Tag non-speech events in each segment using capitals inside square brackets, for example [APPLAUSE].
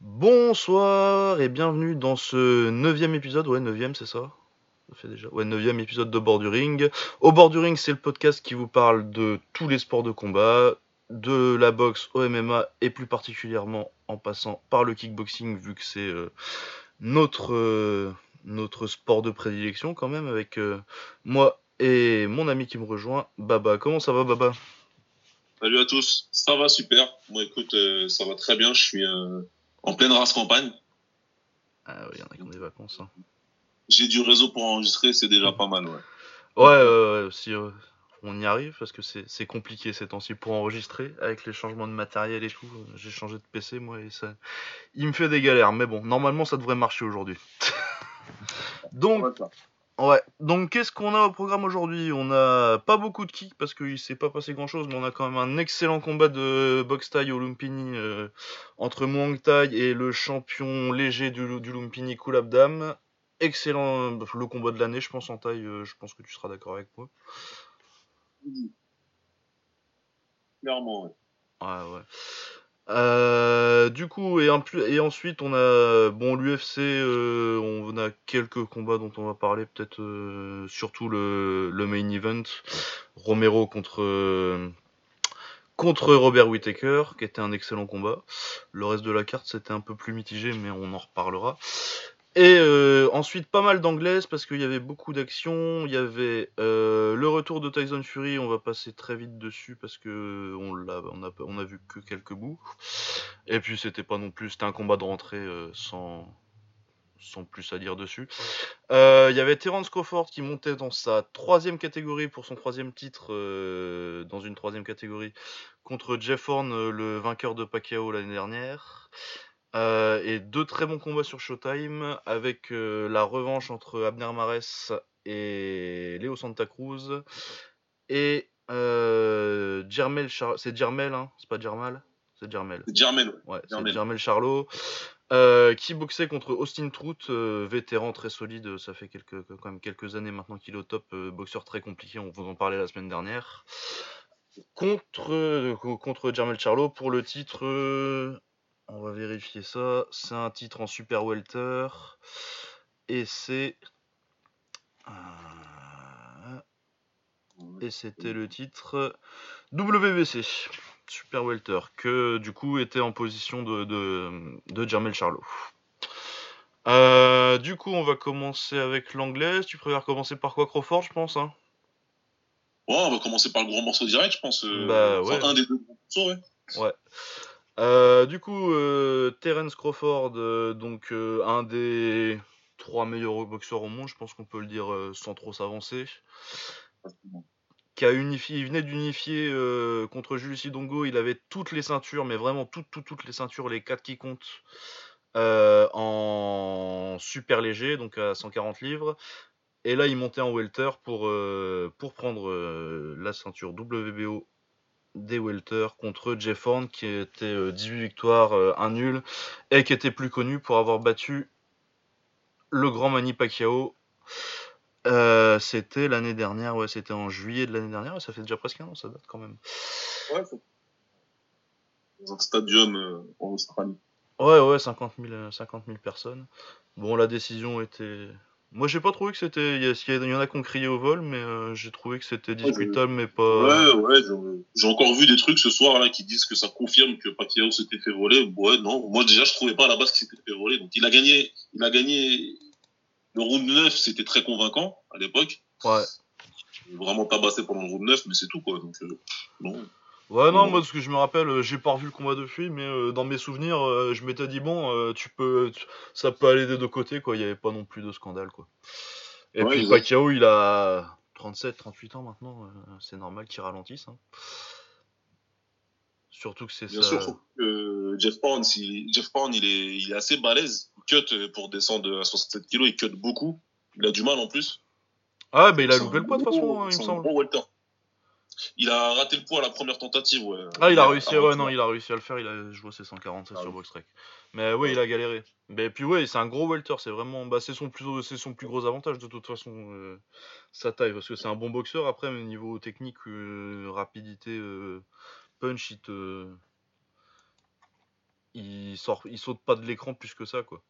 Bonsoir et bienvenue dans ce neuvième épisode, ouais neuvième c'est ça? Ça fait déjà, ouais neuvième épisode de Bord du Ring. Au Bord du Ring c'est le podcast qui vous parle de tous les sports de combat, de la boxe au MMA et plus particulièrement en passant par le kickboxing vu que c'est euh, notre, euh, notre sport de prédilection quand même avec euh, moi et mon ami qui me rejoint, Baba. Comment ça va Baba? Salut à tous, ça va super. Moi écoute, ça va très bien, je suis en pleine race campagne. Ah oui, il y en a qui ont des vacances. Hein. J'ai du réseau pour enregistrer, c'est déjà pas mal, ouais. Ouais, ouais, si euh, on y arrive, parce que c'est c'est compliqué ces temps-ci pour enregistrer, avec les changements de matériel et tout. euh, J'ai changé de PC, moi, et ça... Il me fait des galères, mais bon, normalement, ça devrait marcher aujourd'hui. [LAUGHS] Donc, ouais, donc qu'est-ce qu'on a au programme aujourd'hui? On a pas beaucoup de kicks, parce qu'il s'est pas passé grand-chose, mais on a quand même un excellent combat de boxe Thai au Lumpini, euh, entre Muang Thai et le champion léger du, du Lumpini, Kulabdam. Excellent, euh, le combat de l'année, je pense, en Thaï, euh, je pense que tu seras d'accord avec moi. Clairement, ouais. Ouais, ouais. Euh, du coup, et, ensuite, on a bon l'UFC, euh, on a quelques combats dont on va parler, peut-être euh, surtout le, le main event, Romero contre euh, contre Robert Whittaker, qui était un excellent combat. Le reste de la carte, c'était un peu plus mitigé, mais on en reparlera. Et euh, ensuite, pas mal d'anglaises parce qu'il y avait beaucoup d'actions. Il y avait euh, le retour de Tyson Fury. On va passer très vite dessus parce que on a, vu que quelques bouts. Et puis c'était pas non plus, c'était un combat de rentrée euh, sans, sans plus à dire dessus. Il y avait Terence Crawford qui montait dans sa troisième catégorie pour son troisième titre dans une troisième catégorie contre Jeff Horn, le vainqueur de Pacquiao l'année dernière. Euh, et deux très bons combats sur Showtime avec euh, la revanche entre Abner Mares et Léo Santa Cruz et euh, Jermel Char- c'est Jermel hein c'est pas Jermal c'est Jermel Jermel, ouais. ouais c'est Jermel. Charlot euh, qui boxait contre Austin Trout vétéran très solide ça fait quelques quand même quelques années maintenant qu'il est au top boxeur très compliqué on vous en parlait la semaine dernière contre contre Jermel Charlo pour le titre on va vérifier ça. C'est un titre en super welter. Et c'est. euh, Et c'était le titre WBC. Super welter. Que du coup était en position de, de, de Jermel Charlo. Euh, du coup, on va commencer avec l'anglaise. Tu préfères commencer par quoi, Crawford, je pense hein? Ouais, on va commencer par le gros morceau direct, je pense. euh, Bah, ouais. un des deux gros morceaux, ouais. Ouais. Euh, du coup, euh, Terence Crawford, euh, donc un des trois meilleurs boxeurs au monde, je pense qu'on peut le dire sans trop s'avancer, qui a unifié, il venait d'unifier contre Julius Idongo, il avait toutes les ceintures, mais vraiment toutes, toutes, les ceintures, les quatre qui comptent, en super léger, donc à 140 livres. Et là, il montait en welter pour, pour prendre la ceinture WBO des welter contre Jeff Horn qui était euh, 18 victoires, euh, un nul et qui était plus connu pour avoir battu le grand Manny Pacquiao. Euh, c'était l'année dernière, ouais, c'était en juillet de l'année dernière, et ça fait déjà presque un an, ça date quand même. Ouais, Dans un stadium euh, en Australie. Ouais, ouais, 50 000, euh, 50 000 personnes. Bon, la décision était. Moi, j'ai pas trouvé que c'était. Il y, en a qui ont crié au vol, mais euh, j'ai trouvé que c'était discutable, mais pas. Ouais, ouais, j'ai- encore vu des trucs ce soir là qui disent que ça confirme que Pacquiao s'était fait voler. Ouais, non, moi déjà je trouvais pas à la base qu'il s'était fait voler. Donc il a gagné, il a gagné le round 9, c'était très convaincant à l'époque. Ouais. Vraiment tabassé pendant le round 9, mais c'est tout quoi. Donc euh, non. Ouais, non, Ouais. moi, parce que je me rappelle, euh, j'ai pas revu le combat depuis, mais euh, dans mes souvenirs, euh, je m'étais dit, bon, euh, tu peux, tu- ça peut aller des deux côtés, quoi. Il y avait pas non plus de scandale, quoi. Et Ouais, puis exact. Pacquiao, il a 37, 38 ans maintenant, euh, c'est normal qu'il ralentisse. hein. Surtout que c'est Bien ça. sûr, faut que Jeff Horn, si, Jeff Horn, il est, il est assez balèze. Il cut euh, pour descendre à 67 kilos, il cut beaucoup. Il a du mal en plus. Ah, bah il a loupé le poids de toute façon, hein, il me semble. welter. Il a raté le poids à la première tentative, ouais. Ah, il a réussi, ouais, 40, non, il a réussi à le faire, il a joué ses 147 Ah sur oui. Boxrec. Mais oui, Ouais. il a galéré. Mais puis ouais, c'est un gros welter, c'est vraiment, bah, c'est son plus, c'est son plus gros avantage de toute façon, euh, sa taille, parce que c'est un bon boxeur. Après, mais niveau technique, euh, rapidité, euh, punch, il te, il sort, il saute pas de l'écran plus que ça, quoi.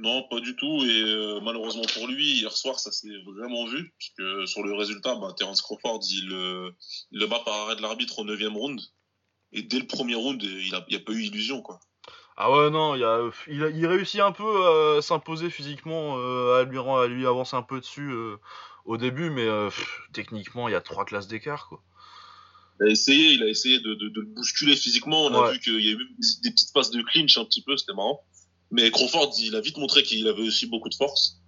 Non, pas du tout. Et euh, malheureusement pour lui, hier soir, ça s'est vraiment vu. Puisque sur le résultat, bah, Terence Crawford, il, euh, le bat par arrêt de l'arbitre au 9 round. Et dès le premier round, il n'y a, pas eu illusion. quoi. Ah ouais, non, il, a, il, réussit un peu à s'imposer physiquement, à, lui, à lui avancer un peu dessus au début, mais techniquement, il y a trois classes d'écart. quoi il a essayé, il a essayé de, de, de le bousculer physiquement. On a vu qu'il y a eu des petites passes de clinch un petit peu, c'était marrant. Mais Crawford, il a vite montré qu'il avait aussi beaucoup de force.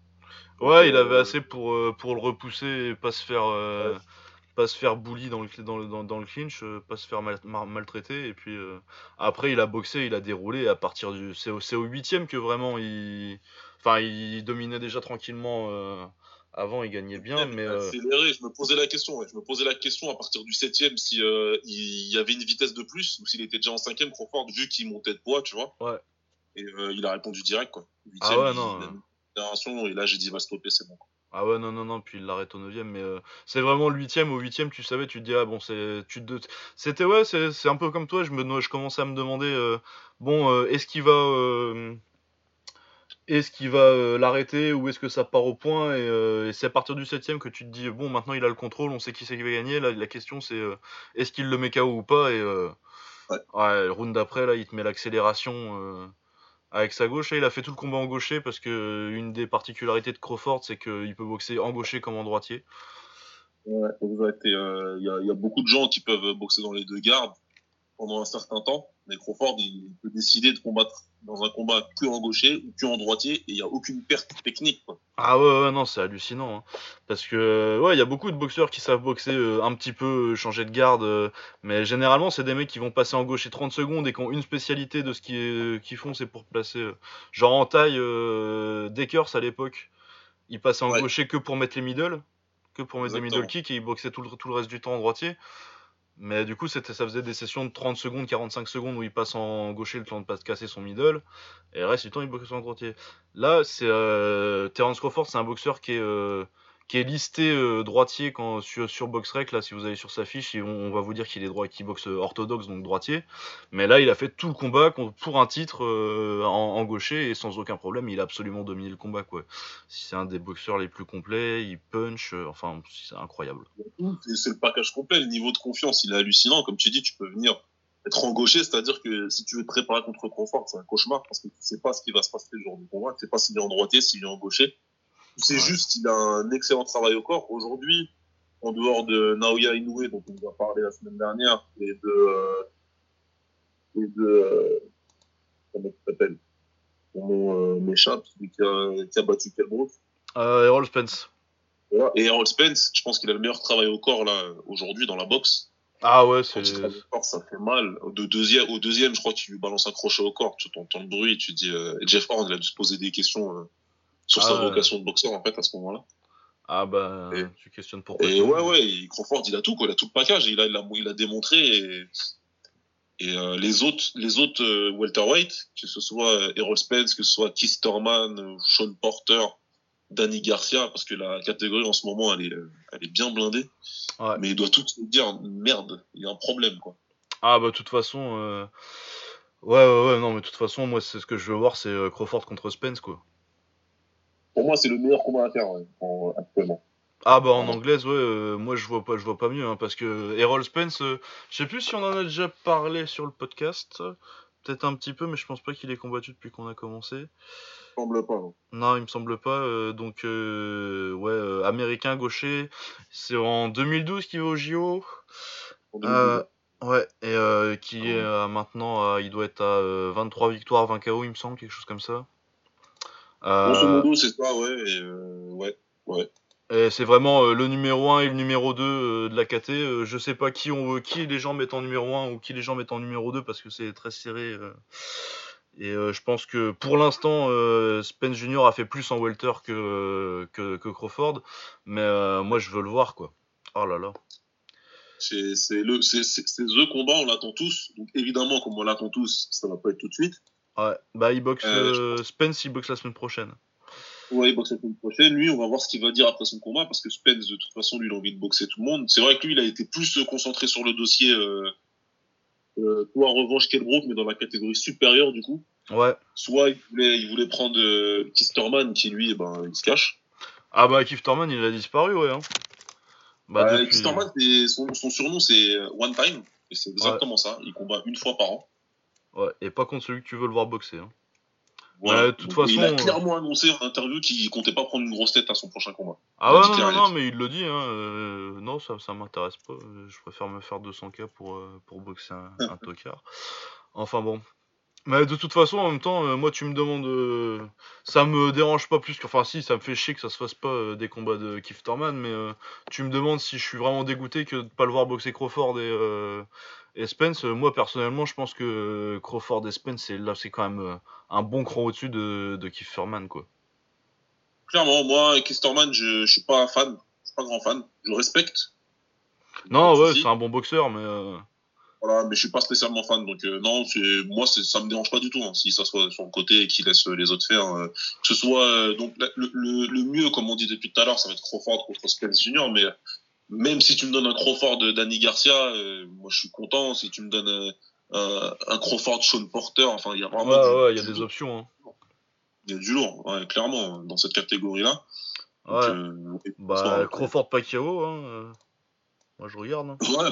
Ouais, il avait euh, assez pour, euh, pour le repousser et pas se faire, euh, pas se faire bully dans le, dans le, dans, le clinch, pas se faire maltraiter. Et puis après, il a boxé, il a déroulé. à partir du. C'est au huitième que vraiment il. Enfin, il dominait déjà tranquillement avant, il gagnait bien, mais. Euh, accéléré, je me posais la question. Je me posais la question à partir du septième si euh, il y avait une vitesse de plus ou s'il était déjà en cinquième, Crawford, vu qu'il montait de poids, tu vois. Ouais. Et euh, il a répondu direct, quoi. ah ouais, non. et là, j'ai dit, va stopper, c'est bon. Ah ouais, non, non, non, puis il l'arrête au 9 mais c'est vraiment le 8 au 8 tu savais, tu te dis, ah bon, c'est. Tu te... C'était, ouais, c'est un peu comme toi, je, me, je commençais à me demander, bon, est-ce qu'il va est-ce qu'il va euh, l'arrêter ou est-ce que ça part au point euh, et, c'est à partir du septième que tu te dis bon maintenant il a le contrôle, on sait qui c'est qui va gagner. Là, la question c'est euh, est-ce qu'il le met KO ou pas et ouais. le round d'après là il te met l'accélération avec sa gauche. il a fait tout le combat en gaucher parce que une des particularités de Crawford c'est qu'il peut boxer en gaucher comme en droitier. Ouais, il y, a beaucoup de gens qui peuvent boxer dans les deux gardes pendant un certain temps, mais Crawford il peut décider de combattre dans un combat que en gaucher ou que en droitier et il n'y a aucune perte technique. Ah ouais, non, c'est hallucinant. Hein. Parce que, ouais, il y a beaucoup de boxeurs qui savent boxer euh, un petit peu, euh, changer de garde, euh, mais généralement, c'est des mecs qui vont passer en gaucher 30 secondes et qui ont une spécialité de ce qu'ils font, c'est pour placer. genre en taille, Dekers à l'époque, il passait en gaucher que pour mettre les middle, que pour mettre des middle kicks et il boxait tout le, tout le reste du temps en droitier. Mais du coup, ça faisait des sessions de 30 secondes, 45 secondes où il passe en gaucher le temps de pas casser son middle. Et le reste du temps, il boxe en droitier. Là, c'est euh, Terence Crawford, c'est un boxeur qui est, euh, qui est listé euh, droitier quand, sur, sur BoxRec. Là, si vous allez sur sa fiche, on, va vous dire qu'il est droit, qu'il boxe orthodoxe, donc droitier. Mais là, il a fait tout le combat pour un titre en, en, gaucher et sans aucun problème, il a absolument dominé le combat. Quoi. C'est un des boxeurs les plus complets, il punch, enfin, c'est incroyable. C'est le package complet, le niveau de confiance, il est hallucinant. Comme tu dis, tu peux venir être en gaucher, c'est-à-dire que si tu veux te préparer contre Crawford, c'est un cauchemar parce que tu sais pas ce qui va se passer le jour du combat, tu sais pas s'il est en droitier, s'il est en gaucher. C'est juste qu'il a un excellent travail au corps. Aujourd'hui, en dehors de Naoya Inoue, dont on va parler la semaine dernière, et de, euh, et de, euh, comment tu t'appelles? Mon nom euh, m'échappe, celui qui a, qui a battu Kelbrook. Euh, Errol Spence. Voilà. Et Errol Spence, je pense qu'il a le meilleur travail au corps, là, aujourd'hui, dans la boxe. Ah ouais, c'est. ça fait mal. De deuxième, au deuxième, je crois qu'il lui balance un crochet au corps. Tu entends le bruit, tu dis, euh, Jeff Horn, il a dû se poser des questions, sur sa ah vocation de boxeur en fait à ce moment-là. Ah bah, tu questionnes pourquoi. Et ouais, ouais, Crawford, il a tout, quoi. Il a tout le package. Il a, il a, il a démontré. Et, et euh, les autres, les autres euh, welterweight, que ce soit euh, Errol Spence, que ce soit Keith Thurman, Sean Porter, Danny Garcia, parce que la catégorie en ce moment, elle est, elle est bien blindée. Ouais. Mais il doit tout dire merde, il y a un problème, quoi. Ah bah, de toute façon. Ouais, ouais, ouais, non, mais de toute façon, moi, c'est ce que je veux voir, c'est Crawford contre Spence, quoi pour moi, c'est le meilleur combat à faire actuellement. Ah bah en anglaise ouais euh, moi je vois pas je vois pas mieux hein, parce que Errol Spence euh, je sais plus si on en a déjà parlé sur le podcast peut-être un petit peu mais je pense pas qu'il ait combattu depuis qu'on a commencé. Il me semble pas. Non, non il me semble pas euh, donc ouais américain gaucher c'est en 2012 qu'il va au JO. ouais et qui est maintenant il doit être à 23 victoires 20 KO il me semble quelque chose comme ça. Grosso modo, c'est ça, ouais. Et euh, ouais, ouais. Et c'est vraiment euh, le numéro 1 et le numéro 2 euh, de la KT. je sais pas qui on veut, qui les gens mettent en numéro 1 ou qui les gens mettent en numéro 2 parce que c'est très serré. et je pense que pour l'instant, Spence Junior a fait plus en welter que, que, que Crawford. Mais moi, je veux le voir, quoi. Oh là là. C'est le, The combat, on l'attend tous. Donc évidemment, comme on l'attend tous, ça va pas être tout de suite. Ouais, bah il boxe, euh, euh, Spence il boxe la semaine prochaine. Ouais, il boxe la semaine prochaine. Lui, on va voir ce qu'il va dire après son combat parce que Spence, de toute façon, lui, il a envie de boxer tout le monde. C'est vrai que lui, il a été plus concentré sur le dossier, euh, euh, soit revanche Kelbrook, mais dans la catégorie supérieure, du coup. Ouais. Soit il voulait, il voulait prendre euh, Kisterman, qui lui, eh ben, il se cache. Ah bah Kifterman, il a disparu, ouais. Hein. Bah, depuis... Kisterman, son, son, surnom, c'est One Time. Et c'est exactement ça. Il combat une fois par an. Ouais, et pas contre celui que tu veux le voir boxer. Hein. Voilà. Bah, de toute façon, il a euh, clairement annoncé en interview qu'il comptait pas prendre une grosse tête à son prochain combat. Ah ouais, non, non, mais il le dit. Hein, euh, non, ça, ça m'intéresse pas. Je préfère me faire 200K pour, euh, pour boxer un, [LAUGHS] un tocard. Enfin bon. Mais de toute façon, en même temps, euh, moi, tu me demandes. Euh, ça me dérange pas plus que. Enfin, si, ça me fait chier que ça se fasse pas euh, des combats de Keith Thurman, mais tu me demandes si je suis vraiment dégoûté que de pas le voir boxer Crawford et, et Spence. moi, personnellement, je pense que Crawford et Spence, c'est, là, c'est quand même un bon cran au-dessus de, de Keith Thurman, quoi. Clairement, moi, Keith Thurman, je, je suis pas fan. Je suis pas grand fan. Je respecte. Non, ouais, c'est un bon boxeur, mais. Voilà, mais je suis pas spécialement fan, donc euh, non, c'est moi, ça me dérange pas du tout hein, si ça soit de son côté et qu'il laisse les autres faire. Euh, que ce soit euh, donc le, le, le, mieux, comme on dit depuis tout à l'heure, ça va être Crawford contre Spence Junior, mais même si tu me donnes un Crawford de Danny Garcia, moi je suis content. Si tu me donnes un, un Crawford Sean Porter, enfin il y a vraiment. Ouais, ouais, il y a des options. Hein. Il y a du lourd, ouais, clairement, dans cette catégorie-là. Ouais. Donc, bah, Crawford Pacquiao, hein. moi je regarde. Hein. Ouais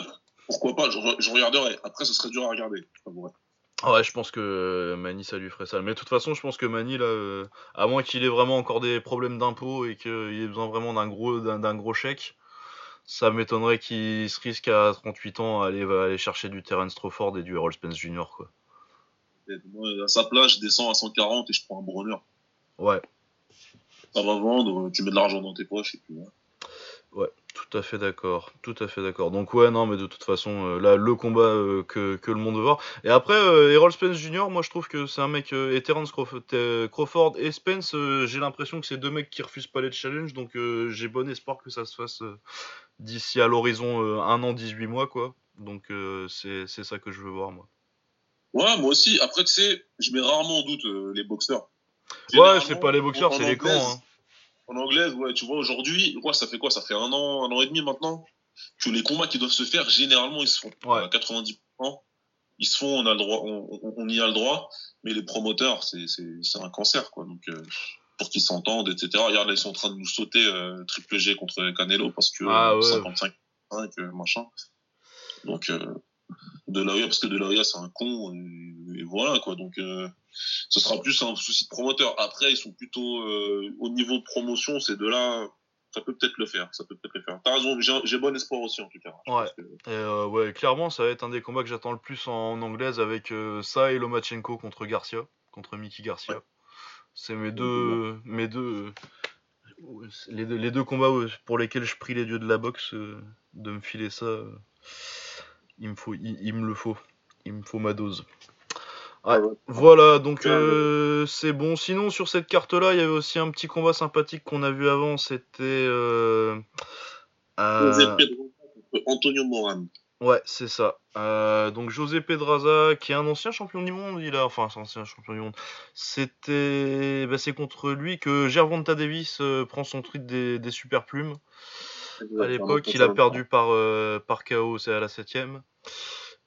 pourquoi pas, je, je, regarderai. Après, ce serait dur à regarder. Ouais, je pense que euh, Mani, ça lui ferait ça. Mais de toute façon, je pense que Mani, là, euh, à moins qu'il ait vraiment encore des problèmes d'impôts et qu'il ait besoin vraiment d'un gros, d'un, gros chèque, ça m'étonnerait qu'il se risque à 38 ans à aller, aller chercher du Terence Strawford et du Errol Spence Jr. Quoi. moi, à sa place, je descends à 140 et je prends un Brunner. Ouais. Ça va vendre, tu mets de l'argent dans tes poches et puis. Ouais. Ouais, tout à fait d'accord, tout à fait d'accord. Donc ouais, non, mais de toute façon, euh, là, le combat euh, que, que, le monde veut voir. Et après, euh, Errol Spence Jr., moi, je trouve que c'est un mec, et Terence Crawford, et Spence, j'ai l'impression que c'est deux mecs qui refusent pas les challenges, donc j'ai bon espoir que ça se fasse d'ici à l'horizon un an, 18 mois, quoi. Donc c'est ça que je veux voir, moi. Ouais, moi aussi. Après, tu sais, je mets rarement en doute les boxeurs. Ouais, c'est pas les boxeurs, c'est les camps. Hein en anglaise, ouais, tu vois, aujourd'hui, ouais, ça fait quoi Ça fait un an, un an et demi maintenant que les combats qui doivent se faire, généralement, ils se font. À 90%, ils se font, on a le droit, on, y a le droit, mais les promoteurs, c'est, un cancer, quoi. Donc, euh, pour qu'ils s'entendent, etc. Regarde, là, ils sont en train de nous sauter euh, triple G contre Canelo parce que ah, ouais. 55, euh, machin. Donc, de la parce que de la c'est un con et, voilà quoi donc euh, ce sera plus un souci de promoteur. Après ils sont plutôt euh, au niveau de promotion ces deux là ça peut peut-être le faire. Ça peut peut-être le faire. T'as raison j'ai bon espoir aussi en tout cas. Ouais. Euh, ouais clairement ça va être un des combats que j'attends le plus en, anglaise avec ça et Lomachenko contre Garcia contre Mickey Garcia. C'est mes deux mes deux les, deux les deux combats pour lesquels je prie les dieux de la boxe de me filer ça il me faut, il, me le faut, il me faut ma dose. Ah, voilà, donc euh, c'est bon. Sinon, sur cette carte-là, il y avait aussi un petit combat sympathique qu'on a vu avant. C'était euh, euh... Antonio Moran. Ouais, c'est ça. Donc José Pedraza, qui est un ancien champion du monde, il a, enfin, c'est un ancien champion du monde. C'était, bah, c'est contre lui que Gervonta Davis prend son truc des, des super plumes. À l'époque, il a perdu par, par KO, c'est à la septième.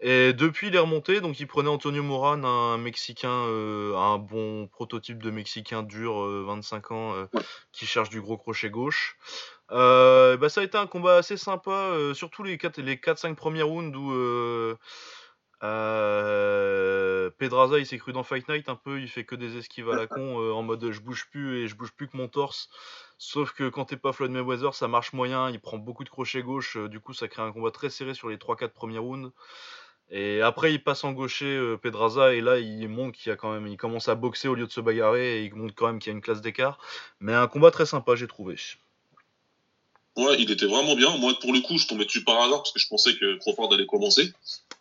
Et depuis, il est remonté. Donc, il prenait Antonio Moran, un Mexicain, euh, un bon prototype de Mexicain dur, 25 euh, ans, euh, qui cherche du gros crochet gauche. bah, ça a été un combat assez sympa, surtout les 4-5 les premiers rounds où Pedraza il s'est cru dans Fight Night un peu, il fait que des esquives à la con [LAUGHS] en mode je bouge plus et je bouge plus que mon torse. Sauf que quand t'es pas Floyd Mayweather, ça marche moyen, il prend beaucoup de crochets gauche, du coup ça crée un combat très serré sur les 3-4 premiers rounds. Et après il passe en gaucher Pedraza et là il montre qu'il a quand même, il commence à boxer au lieu de se bagarrer et il montre quand même qu'il y a une classe d'écart. Mais un combat très sympa j'ai trouvé. Ouais, il était vraiment bien. Moi, pour le coup, je tombais dessus par hasard parce que je pensais que Crawford allait commencer.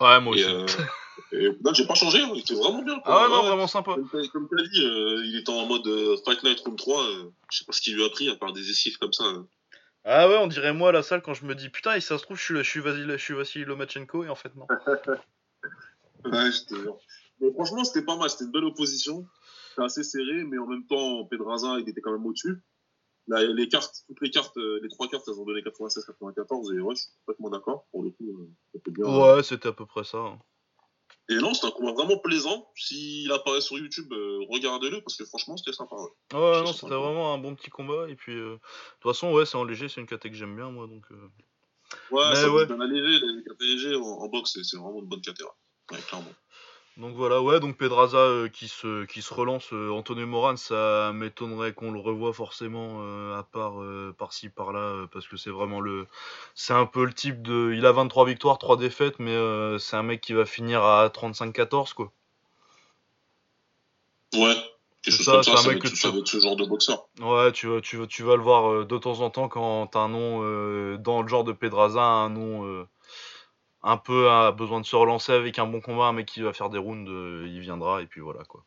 Ouais, moi aussi. Et, euh, j'ai pas changé, hein. il était vraiment bien. Ah ouais, non, vraiment sympa. Comme, tu as dit, euh, il était en mode euh, Fight Night Room 3. je sais pas ce qu'il lui a pris, à part des esquives comme ça. Ah ouais, on dirait moi à la salle quand je me dis putain, et ça se trouve, je suis, je suis, Vassili, je suis Vassili Lomachenko, et en fait, non. [LAUGHS] ouais, je te jure. Mais franchement, c'était pas mal, c'était une belle opposition. C'était assez serré, mais en même temps, Pedraza, il était quand même au-dessus les cartes, toutes les cartes, euh, les trois cartes, elles ont donné 96-94 et ouais, je suis complètement d'accord. Pour le coup, euh, c'était bien. Ouais, c'était à peu près ça. Hein. Et non, c'est un combat vraiment plaisant. S'il apparaît sur YouTube, euh, regardez-le parce que franchement, c'était sympa. Ouais, ouais non, c'était vraiment un bon petit combat. Et puis, euh, de toute façon, ouais, c'est en léger, c'est une catégorie que j'aime bien, moi. Donc, euh. Ouais, ça ouais. Bien léger, les catégories en, en boxe, c'est vraiment une bonne catégorie. Ouais, clairement. Donc voilà, ouais, donc Pedraza euh, qui, se, qui se relance. Euh, Antonio Moran, ça m'étonnerait qu'on le revoie forcément, euh, à part par-ci, par-là, parce que c'est vraiment le. C'est un peu le type de. Il a 23 victoires, 3 défaites, mais c'est un mec qui va finir à 35-14, quoi. Ouais, chose ça, va être, ça va être ce genre de boxeur. Ouais, tu, tu, tu vas le voir de temps en temps quand t'as un nom dans le genre de Pedraza, un nom un peu a besoin de se relancer avec un bon combat, un mec qui va faire des rounds, euh, il viendra et puis voilà quoi.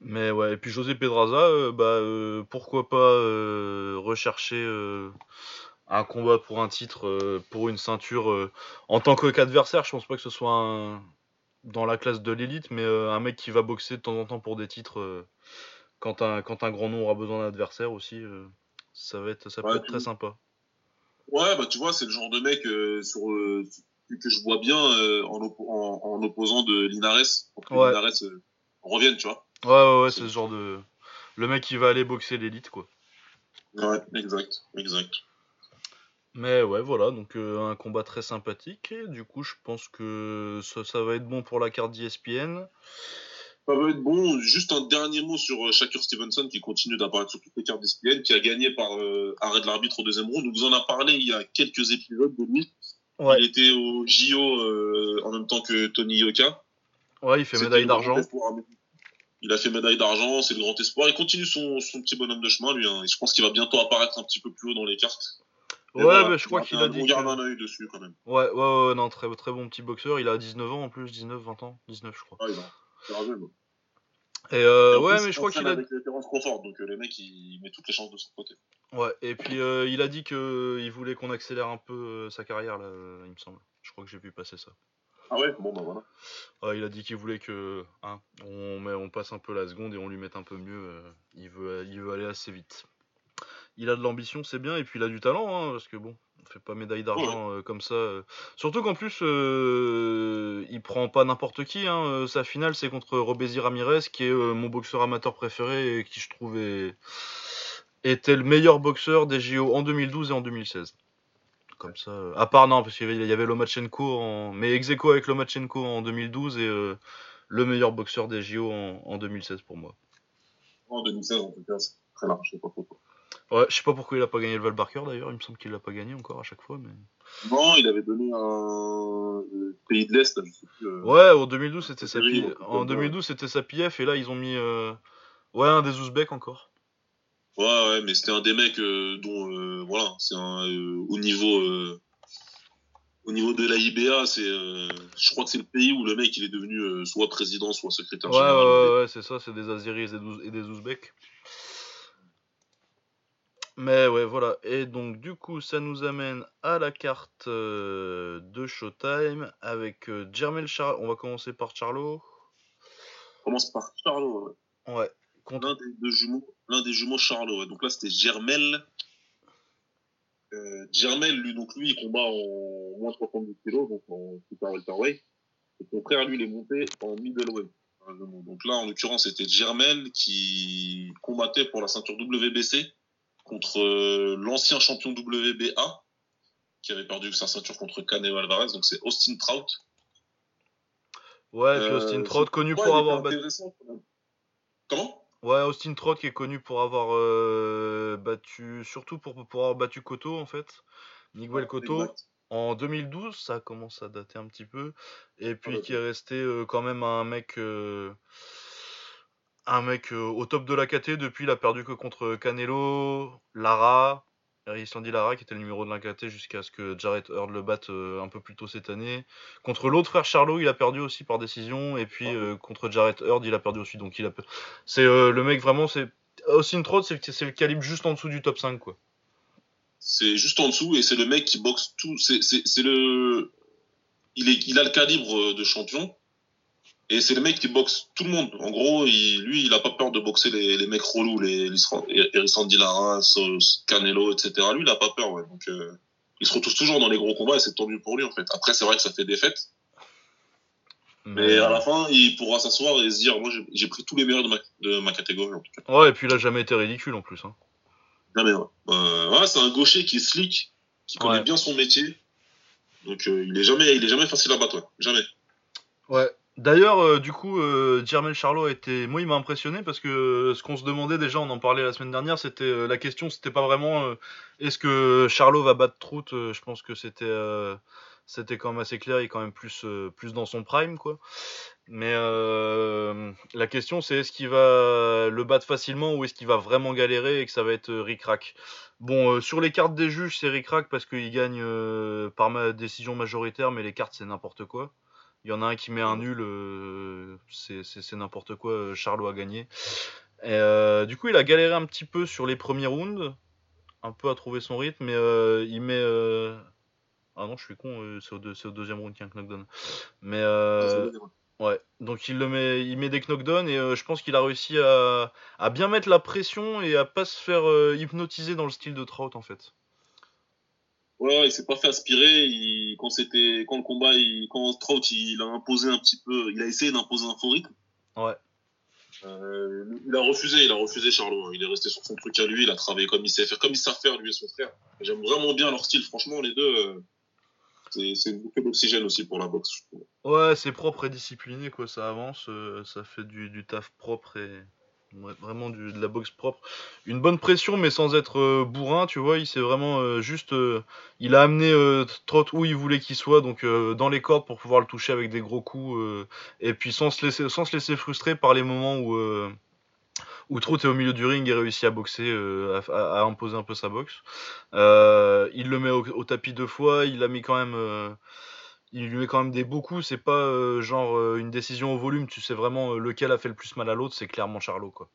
Mais ouais, et puis José Pedraza, euh, bah euh, pourquoi pas rechercher un combat pour un titre, pour une ceinture en tant qu'adversaire. Je pense pas que ce soit dans la classe de l'élite, mais un mec qui va boxer de temps en temps pour des titres quand un, quand un grand nom aura besoin d'un adversaire aussi, ça va être ça peut être très sympa. Ouais, bah tu vois, c'est le genre de mec euh, sur, euh, que je vois bien euh, en, en, opposant de Linares pour que Linares revienne, tu vois. Ouais, ouais, ouais, c'est ce genre de. Le mec qui va aller boxer l'élite, quoi. Ouais, exact, exact. Mais ouais, voilà, donc un combat très sympathique. Et du coup, je pense que ça, ça va être bon pour la carte d'ESPN. Ça va être bon. Juste un dernier mot sur euh, Shakur Stevenson qui continue d'apparaître sur toutes les cartes d'ESPN, qui a gagné par euh, arrêt de l'arbitre au deuxième round. On vous en a parlé il y a quelques épisodes de lui. Il était au JO euh, en même temps que Tony Yoka. Ouais, il fait médaille d'argent. Il a fait médaille d'argent, c'est le grand espoir. Il continue son, son petit bonhomme de chemin, lui. Hein. je pense qu'il va bientôt apparaître un petit peu plus haut dans les cartes. ouais, mais je crois qu'il a dit. On garde un œil dessus quand même. Ouais, ouais, ouais, non, très, très bon petit boxeur. Il a 19 ans en plus, 19, 20 ans, 19, je crois. Ah, il a et euh, ouais, mais je crois qu'il a. Avec confort, donc euh, le mec il met toutes les chances de son côté. Ouais, et puis euh, il a dit que il voulait qu'on accélère un peu sa carrière là, il me semble. Je crois que j'ai vu passer ça. Ah ouais, bon bah voilà. Il a dit qu'il voulait que hein, on, met, on passe un peu la seconde et on lui mette un peu mieux. il veut, il veut aller assez vite. Il a de l'ambition, c'est bien, et puis il a du talent, hein, parce que bon, on fait pas médaille d'argent euh, comme ça. Euh. Surtout qu'en plus, euh, il prend pas n'importe qui. Hein. Sa finale, c'est contre Robézy Ramirez, qui est mon boxeur amateur préféré et qui, je trouve, était le meilleur boxeur des JO en 2012 et en 2016. Comme ça. À part, non, parce qu'il y avait Lomachenko, en... mais ex avec Lomachenko en 2012 et le meilleur boxeur des JO en, 2016 pour moi. En 2016, en tout cas, c'est très large, je sais pas pourquoi. Ouais, je sais pas pourquoi il a pas gagné le Valbarker d'ailleurs, il me semble qu'il l'a pas gagné encore à chaque fois. Mais... Non, il avait donné un pays de l'Est, je sais plus. Euh, ouais, en 2012 c'était sa PF. En 2012 c'était sa PF et là ils ont mis euh, ouais un des Ouzbeks encore. Ouais, ouais, mais c'était un des mecs euh, dont voilà, c'est un au niveau au niveau de la IBA, c'est je crois que c'est le pays où le mec il est devenu soit président soit secrétaire général. Ouais, ouais, ouais c'est ça, c'est des Azeris et des Ouzbeks. Mais ouais, voilà. Et donc, du coup, ça nous amène à la carte euh, de Showtime avec euh, Jermel Charlo. On va commencer par Charlo. On commence par Charlo. Ouais. ouais. L'un des jumeaux, l'un des jumeaux Charlo. Donc là, c'était Germel. Euh, Germel, lui, donc lui, il combat en moins de 70 kg, donc en super welterweight. Et son frère, lui, il est monté en middleweight. Donc là, en l'occurrence, c'était Germel qui combattait pour la ceinture WBC contre euh, l'ancien champion WBA qui avait perdu sa ceinture contre Canelo Alvarez. Donc c'est Austin Trout. Ouais, Austin euh, Trout connu pour avoir battu. Comment? Ouais, Austin Trout qui est connu pour avoir euh, battu, surtout pour, pour avoir battu Cotto en fait. Miguel Cotto. En 2012, ça commence à dater un petit peu. Et puis qui est resté quand même un mec un mec euh, au top de la KT depuis, il a perdu que contre Canelo, Lara, Sandy Lara qui était le numéro de la KT jusqu'à ce que Jarrett Heard le batte euh, un peu plus tôt cette année. Contre l'autre frère Charlot, il a perdu aussi par décision et puis euh, contre Jarrett Heard, il a perdu aussi. Donc il a c'est le mec vraiment c'est Austin Trot, c'est le calibre juste en dessous du top 5 quoi. C'est juste en dessous et c'est le mec qui boxe tout c'est le il est il a le calibre de champion et c'est le mec qui boxe tout le monde. En gros, il, lui, il a pas peur de boxer les, les mecs relous, les, les Eric Lara, Canelo, etc. Lui, il a pas peur, ouais. Donc, euh, il se retrouve toujours dans les gros combats et c'est tendu pour lui, en fait. Après, c'est vrai que ça fait défaite. Mais à la fin, il pourra s'asseoir et se dire, moi, j'ai pris tous les meilleurs de ma, de ma catégorie. En tout cas. Ouais, et puis il a jamais été ridicule en plus. Hein. Jamais, ouais. Euh, ouais c'est un gaucher qui est slick, qui connaît bien son métier. Donc euh, il est jamais, il est jamais facile à battre, ouais. jamais. Ouais. D'ailleurs, euh, du coup, euh, Jermel Charlot a été, moi, il m'a impressionné parce que ce qu'on se demandait déjà, on en parlait la semaine dernière, c'était la question, c'était pas vraiment est-ce que Charlot va battre Trout. je pense que c'était c'était quand même assez clair, il est quand même plus, euh, plus dans son prime, quoi. Mais euh, la question, c'est est-ce qu'il va le battre facilement ou est-ce qu'il va vraiment galérer et que ça va être euh, ric-rac Bon, sur les cartes des juges, c'est ric-rac parce qu'il gagne par ma décision majoritaire, mais les cartes, c'est n'importe quoi. Il y en a un qui met un nul, c'est n'importe quoi, Charlot a gagné. Et, du coup, il a galéré un petit peu sur les premiers rounds, un peu à trouver son rythme, mais il met ah non, je suis con, euh, c'est au, deuxième round qu'il y a un knockdown. Mais euh, ouais, donc il le met, il met des knockdowns et euh, je pense qu'il a réussi à, bien mettre la pression et à pas se faire hypnotiser dans le style de Trout en fait. Ouais, il s'est pas fait aspirer. quand c'était, quand le combat, il, quand Trout, il a imposé un petit peu, il a essayé d'imposer un faux rythme. Ouais. il a refusé, il a refusé Charlot. Hein. Il est resté sur son truc à lui. Il a travaillé comme il sait faire, comme il sait faire lui et son frère. J'aime vraiment bien leur style. Franchement, les deux c'est une bouffée d'oxygène aussi pour la boxe. Ouais, c'est propre et discipliné, quoi. Ça avance, euh, ça fait du, taf propre et vraiment du, de la boxe propre. Une bonne pression, mais sans être euh, bourrin, tu vois. Il s'est vraiment euh, juste. il a amené Trot où il voulait qu'il soit, donc dans les cordes pour pouvoir le toucher avec des gros coups. et puis sans se, laisser, sans se laisser frustrer par les moments où où Trout est au milieu du ring et réussit à boxer, euh, à, imposer un peu sa boxe. Euh, il le met au, tapis deux fois, il a mis quand même, euh, il lui met quand même des beaux coups. C'est pas genre une décision au volume. Tu sais vraiment lequel a fait le plus mal à l'autre. C'est clairement Charlot, quoi.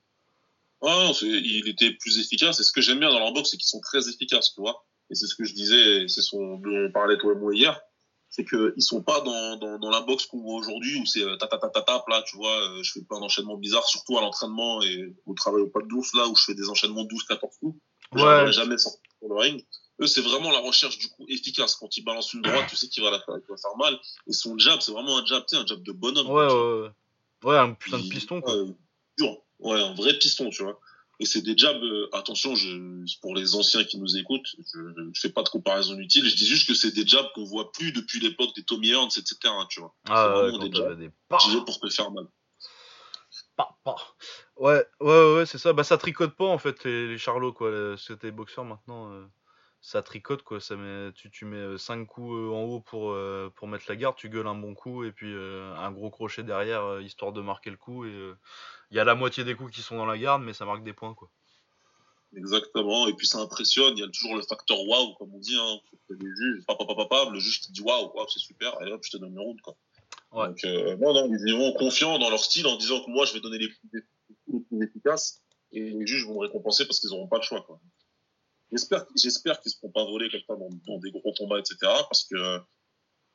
Ah, il était plus efficace. Et ce que j'aime bien dans leur boxe, c'est qu'ils sont très efficaces, tu vois. Et c'est ce que je disais, c'est son dont on parlait toi et moi hier c'est qu'ils sont pas dans, dans, dans la boxe qu'on voit aujourd'hui où c'est ta ta ta ta ta là tu vois euh, je fais plein d'enchaînements bizarres surtout à l'entraînement et au travail au pas de d'ours là où je fais des enchaînements 12 14 coups ouais. jamais sorti pour le ring eux c'est vraiment la recherche du coup efficace quand il balance une droite tu sais qu'il va la faire il va faire mal et son jab c'est vraiment un jab tu sais un jab de bonhomme ouais ouais, ouais ouais un putain de piston quoi. ouais un vrai piston tu vois et c'est des jabs, euh, attention, je, pour les anciens qui nous écoutent, je ne fais pas de comparaison inutile, je dis juste que c'est des jabs qu'on voit plus depuis l'époque des Tommy Hearns, etc. Tu vois. Ah, c'est vraiment des jabs des pour te faire mal. Ouais, ouais, ouais, c'est ça. Bah, ça tricote pas en fait, les, les Charlots, quoi. C'était boxeurs maintenant. Euh, ça tricote, quoi. Ça met, tu, tu mets 5 euh, coups en haut pour, pour mettre la garde, tu gueules un bon coup et puis un gros crochet derrière, histoire de marquer le coup. Et il y a la moitié des coups qui sont dans la garde, mais ça marque des points, quoi. Exactement, et puis ça impressionne, il y a toujours le facteur waouh, comme on dit, hein. Les juges, papa, papa, papa, le juge qui dit waouh, wow, c'est super, et hop, je te donne une route, quoi. Ouais. Donc, euh, non, non, ils vont confiants dans leur style en disant que moi, je vais donner les plus, les plus efficaces, et les juges vont me récompenser parce qu'ils n'auront pas le choix, quoi. J'espère, j'espère qu'ils se feront pas voler comme ça dans, dans, des gros combats, etc., parce que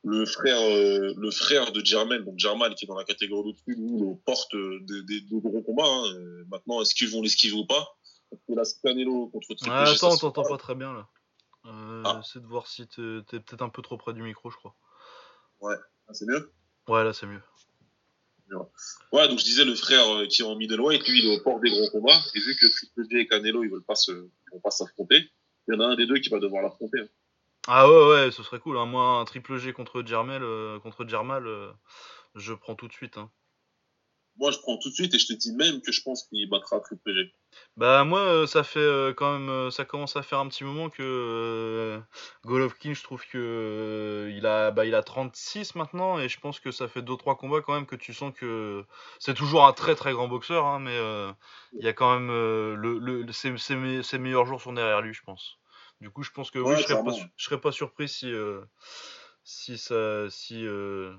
le frère, euh, le frère de Germain, donc Germain qui est dans la catégorie au-dessus, lui, porte des, gros combats. Hein. Maintenant, est-ce qu'ils vont l'esquiver ou pas? Parce que là, Canelo contre Triple ah, Attends, on t'entend pas très bien là. Euh, ah. Essaie de voir si t'es es, peut-être un peu trop près du micro, je crois. Ouais, ah, c'est mieux? Ouais, là, c'est mieux. Ouais, donc je disais, le frère euh, qui est en middleweight, lui, il porte des gros combats. Et vu que Triple J et Canelo, ils veulent pas se, vont pas s'affronter, il y en a un des deux qui va devoir l'affronter. Hein. Ah ouais, ouais, ce serait cool. Hein. Moi, un triple G contre Germel, euh, contre Germal, euh, je prends tout de suite. Hein. Moi, je prends tout de suite et je te dis même que je pense qu'il battra triple G. Bah moi, euh, ça fait quand même, ça commence à faire un petit moment que Golovkin, je trouve que il a, bah, il a 36 maintenant et je pense que ça fait 2-3 combats quand même que tu sens que c'est toujours un très très grand boxeur, hein, mais il y a quand même le, le ses meilleurs jours sont derrière lui, je pense. Du coup, je pense que oui, je serais, pas, serais pas surpris si, euh, si, ça, si euh,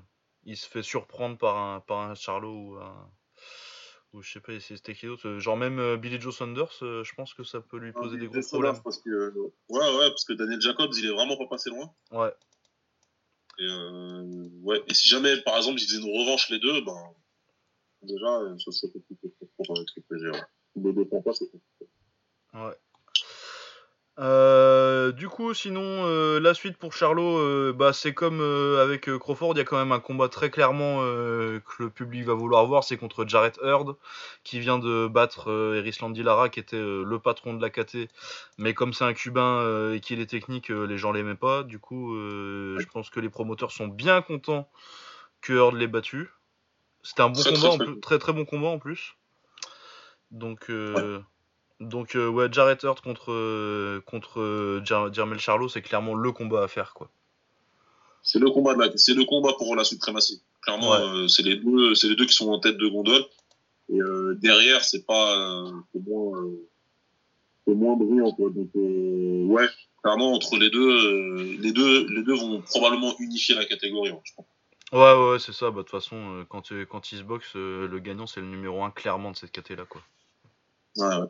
il se fait surprendre par un, par un Charlot ou un. Ou je sais pas, c'était qui d'autre Genre même euh, Billy Joe Saunders, je pense que ça peut lui poser des gros problèmes. Parce que, ouais, ouais, parce que Daniel Jacobs, il est vraiment pas passé loin. Ouais. Et, ouais. Et si jamais, par exemple, ils faisaient une revanche les deux, ben. Déjà, ça serait compliqué pour un truc Ouais. Euh, du coup, sinon, euh, la suite pour Charlot, euh, bah, c'est comme avec Crawford, il y a quand même un combat très clairement que le public va vouloir voir, c'est contre Jarrett Heard, qui vient de battre Eris Lara, qui était le patron de la KT. Mais comme c'est un Cubain et qu'il est technique, les gens l'aimaient pas. Du coup, je pense que les promoteurs sont bien contents que Heard l'ait battu. C'était un bon combat, très, très, très bon combat en plus. Donc, donc euh, ouais, Jarrett Hurt contre euh, contre euh, Jermel Charlo, c'est clairement le combat à faire quoi. C'est le combat c'est le combat pour la suprématie. Clairement, c'est les deux, c'est les deux qui sont en tête de gondole. Et derrière, c'est pas, c'est moins, moins brillant quoi. Donc ouais, clairement entre les deux, les deux, les deux vont probablement unifier la catégorie. Hein, je pense. Ouais, ouais, c'est ça. Bah, de toute façon, quand, quand ils se boxent, le gagnant, c'est le numéro 1 clairement de cette catégorie là, quoi. Ouais, ouais.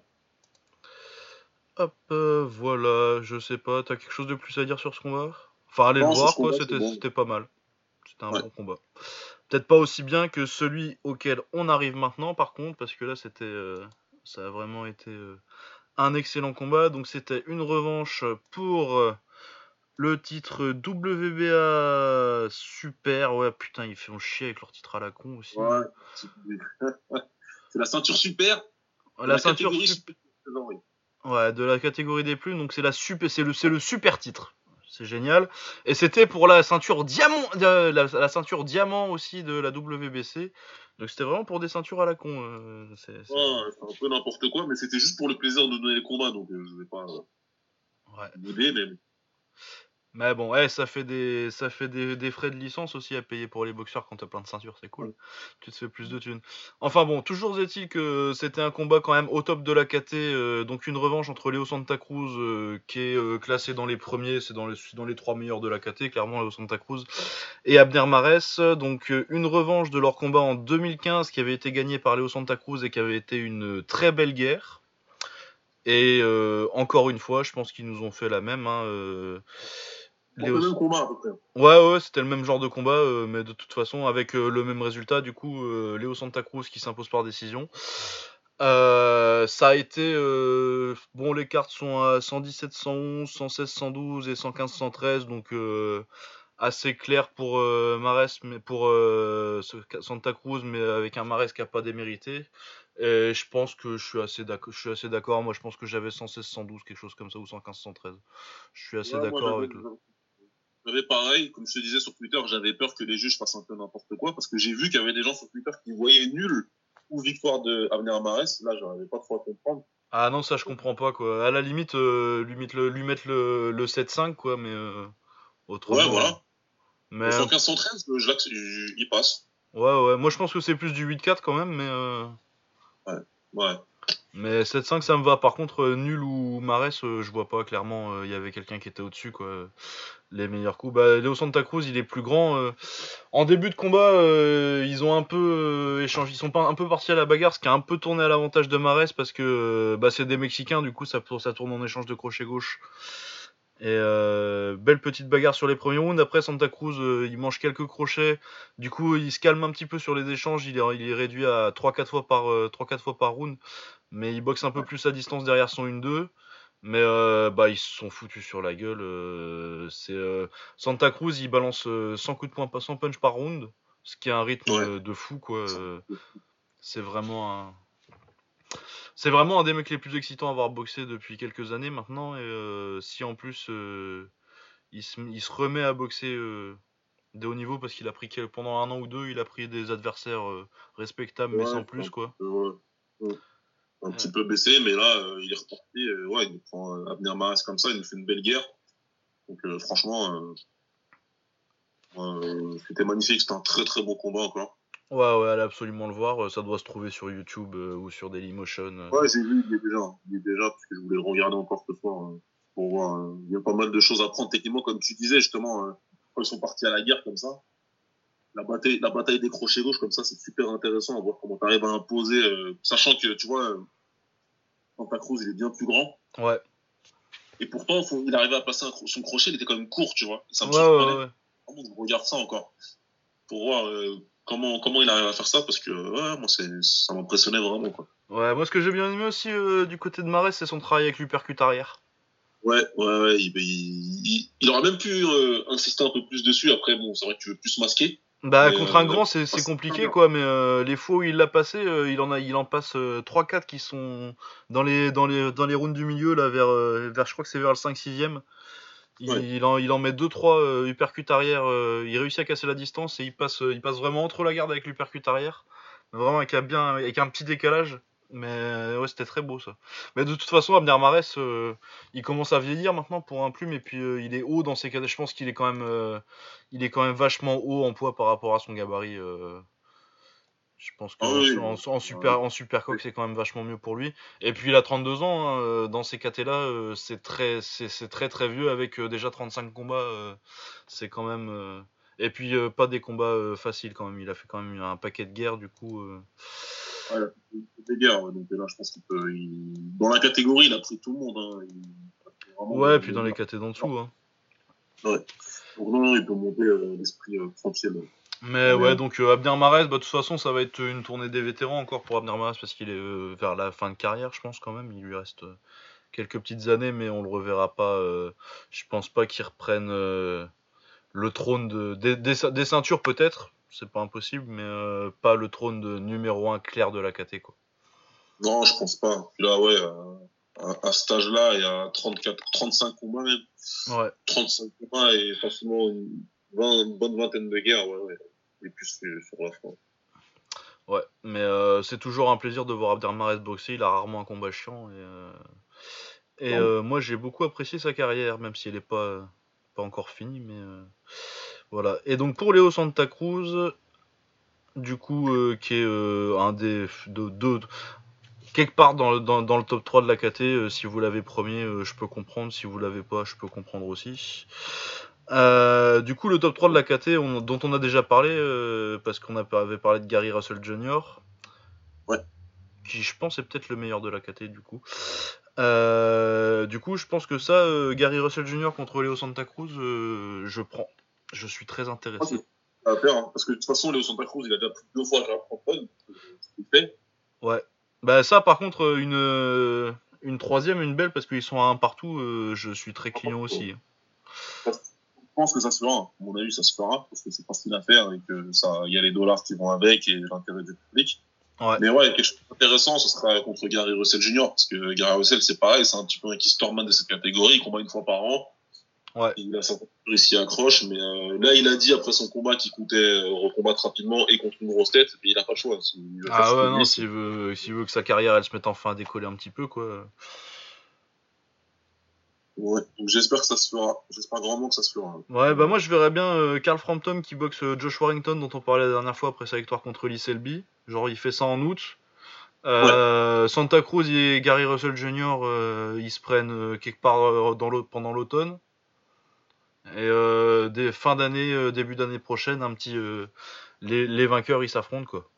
Hop, euh, voilà, je sais pas, t'as quelque chose de plus à dire sur ce combat? Enfin, allez le voir, quoi, c'était pas mal. C'était un bon combat. Peut-être pas aussi bien que celui auquel on arrive maintenant, par contre, parce que là, c'était. Euh, ça a vraiment été euh, un excellent combat. Donc, c'était une revanche pour le titre WBA Super. Ouais, putain, ils font chier avec leur titre à la con aussi. Ouais, c'est [LAUGHS] la ceinture Super. La, ceinture Super. Ouais, de la catégorie des plus, donc c'est la super, c'est le, c'est le super titre. C'est génial. Et c'était pour la ceinture diamant, la, ceinture diamant aussi de la WBC. Donc c'était vraiment pour des ceintures à la con. Euh, c'est, Ouais, c'est un peu n'importe quoi, mais c'était juste pour le plaisir de donner les combats, donc euh, je vais pas. ouais. mais mais bon, ouais, ça fait des ça fait des, frais de licence aussi à payer pour les boxeurs quand t'as plein de ceintures, c'est cool. Tu te fais plus de thunes. Enfin bon, toujours est-il que c'était un combat quand même au top de la KT, euh, donc une revanche entre Léo Santa Cruz euh, qui est euh, classé dans les premiers, c'est dans les dans les trois meilleurs de la KT, clairement Léo Santa Cruz et Abner Mares, donc une revanche de leur combat en 2015 qui avait été gagné par Léo Santa Cruz et qui avait été une très belle guerre. Et encore une fois, je pense qu'ils nous ont fait la même. Hein, même combat à peu près. Ouais, ouais, c'était le même genre de combat, euh, mais de toute façon avec euh, le même résultat. Du coup, euh, Léo Santa Cruz qui s'impose par décision. ça a été bon, les cartes sont à 117, 111, 116, 112 et 115, 113, donc assez clair pour Mares, mais pour Santa Cruz, mais avec un Mares qui a pas démérité. Et je pense que je suis assez d'accord. Je suis assez d'accord. Moi, je pense que j'avais 116, 112, quelque chose comme ça, ou 115, 113. Je suis assez d'accord avec le. Pareil, comme je te disais sur Twitter, j'avais peur que les juges fassent un peu n'importe quoi parce que j'ai vu qu'il y avait des gens sur Twitter qui voyaient nul ou victoire de Abner Mares. Là, j'arrivais pas trop à comprendre. Ah non, ça je comprends pas quoi. À la limite, euh, lui, mettre le, lui mettre le, le 7-5 quoi, mais euh, autrement. Ouais, voilà. Mais... 115-113, je, il passe. Ouais, ouais. Moi je pense que c'est plus du 8-4 quand même, mais. Euh... Ouais, ouais. Mais 7-5 ça me va. Par contre, euh, nul ou Mares, euh, je vois pas clairement. Il y avait quelqu'un qui était au-dessus quoi. Les meilleurs coups. Bah, Léo Santa Cruz, il est plus grand. En début de combat, ils ont un peu échangé. Ils sont pas un peu partis à la bagarre, ce qui a un peu tourné à l'avantage de Mares parce que bah, c'est des Mexicains. Du coup, ça, ça tourne en échange de crochet gauche. Et belle petite bagarre sur les premiers rounds. Après, Santa Cruz, il mange quelques crochets. Du coup, il se calme un petit peu sur les échanges. Il est, il est réduit à 3-4 fois, par, 3-4 fois par round mais il boxe un peu plus à distance derrière son 1-2. Mais euh, bah, ils se sont foutus sur la gueule. Euh, c'est euh, Santa Cruz, il balance 100 coups de poing, 100 punch par round, ce qui est un rythme de fou quoi. c'est vraiment un c'est vraiment un des mecs les plus excitants à avoir boxé depuis quelques années maintenant. Et si en plus il se, il, se, remet à boxer de haut niveau parce qu'il a pris pendant un an ou deux, il a pris des adversaires respectables mais sans plus quoi un petit peu baissé, mais là, euh, il est reparti. Euh, ouais, il prend euh, Abner Maras comme ça, il nous fait une belle guerre. Donc, franchement, c'était magnifique. C'était un très très beau combat encore. Ouais, ouais, allez absolument le voir. Ça doit se trouver sur YouTube ou sur Dailymotion. Ouais, j'ai vu, il est déjà. Il est déjà, parce que je voulais le regarder encore ce soir pour voir. il y a pas mal de choses à prendre techniquement, comme tu disais, justement, quand ils sont partis à la guerre comme ça la bataille, la bataille des crochets gauche comme ça, c'est super intéressant à voir comment tu arrives à imposer, euh, sachant que tu vois, euh, Santa Cruz il est bien plus grand. Ouais. Et pourtant, il arrivait à passer son crochet, il était quand même court, tu vois. Ça me ouais, ouais, On regarde ça encore pour voir euh, comment comment il arrive à faire ça parce que ouais, moi c'est ça m'impressionnait vraiment quoi. Ouais, moi ce que j'ai bien aimé aussi du côté de Marais, c'est son travail avec l'uppercut arrière. Ouais, ouais, ouais. Il, il, aurait même pu euh, insister un peu plus dessus. Après, bon, c'est vrai que tu veux plus masquer. Bah, contre un grand, c'est compliqué, quoi. Mais les fois où il l'a passé, il, en a, il en passe 3-4 qui sont dans les, dans, les, dans les rounds du milieu, là, vers, vers je crois que c'est vers le 5-6ème. Il, en, il en met 2-3 euh, uppercuts arrière. Euh, il réussit à casser la distance et il passe, euh, il passe vraiment entre la garde avec l'uppercut arrière. Vraiment avec un, bien, avec un petit décalage. Mais ouais, c'était très beau ça. Mais de toute façon, Abner Mares, il commence à vieillir maintenant pour un plume et puis il est haut dans ses cas. Je pense qu'il est quand même, il est quand même vachement haut en poids par rapport à son gabarit. Je pense qu'en ah en, super, en super coq, c'est quand même vachement mieux pour lui. Et puis il a 32 ans, hein, euh, dans ces catés-là, euh, c'est très, c'est, très très vieux avec euh, déjà 35 combats. c'est quand même. Et puis pas des combats faciles quand même. Il a fait quand même un paquet de guerres du coup. Ouais, des guerres. Donc là, je pense qu'il peut. Dans la catégorie, il a pris tout le monde. Hein. ouais, et puis dans les catés d'en dessous. Hein. Ouais. Donc non, il peut monter l'esprit tranquille. Mais ouais, donc euh, Abner Mares, bah, de toute façon, ça va être une tournée des vétérans encore pour Abner Mares parce qu'il est euh, vers la fin de carrière, je pense quand même. Il lui reste euh, quelques petites années, mais on le reverra pas. je pense pas qu'il reprenne le trône de, des, ceintures, peut-être, c'est pas impossible, mais pas le trône de numéro 1 clair de la KT. Quoi. Non, je pense pas. Là, ouais, à, cet âge-là, il y a 34, 35 combats même. Ouais. 35 combats et facilement une, bonne vingtaine de guerres, ouais, ouais et plus sur la fin. Ouais, mais euh, c'est toujours un plaisir de voir Abdelmares boxer. Il a rarement un combat chiant. Et, euh, et euh, moi, j'ai beaucoup apprécié sa carrière, même si elle n'est pas, pas encore finie. Mais voilà. Et donc, pour Léo Santa Cruz, du coup, qui est un des. deux quelque part dans le, dans, dans, le top 3 de la KT, si vous l'avez premier, je peux comprendre. Si vous l'avez pas, je peux comprendre aussi. Euh, du coup, le top 3 de la KT, dont on a déjà parlé, euh, parce qu'on avait parlé de Gary Russell Jr. Ouais. Qui, je pense, est peut-être le meilleur de la KT, du coup. Euh, du coup, je pense que ça, Gary Russell Jr. contre Léo Santa Cruz, je prends. Je suis très intéressé. Ah, faire, hein, parce que de toute façon, Léo Santa Cruz, il a déjà plus de deux fois la fait. Ouais. Bah, ça, par contre, une, une troisième, une belle, parce qu'ils sont à un partout, je suis très client aussi. Hein pense que ça se fera. À mon avis, ça se fera parce que c'est facile à faire et que ça, il y a les dollars qui vont avec et l'intérêt du public. Mais ouais, quelque chose d'intéressant, ce sera contre Gary Russell Jr. Parce que Gary Russell, c'est pareil, c'est un petit peu un Kistorman de cette catégorie, il combat une fois par an. Ouais. Il a sa il s'y accroche, mais euh, là, il a dit après son combat qu'il comptait euh, recombattre rapidement et contre une grosse tête, et il a pas le choix. ah ouais, non, s'il veut, s'il veut que sa carrière elle se mette enfin à décoller un petit peu, quoi. Ouais, donc j'espère que ça se fera. J'espère vraiment que ça se fera. Ouais, bah moi je verrais bien euh, Carl Frampton qui boxe euh, Josh Warrington dont on parlait la dernière fois après sa victoire contre Lee Selby. Genre il fait ça en août. Euh, Santa Cruz et Gary Russell Jr. ils se prennent quelque part dans pendant l'automne. Et des fins d'année, début d'année prochaine, un petit les, les, vainqueurs ils s'affrontent quoi.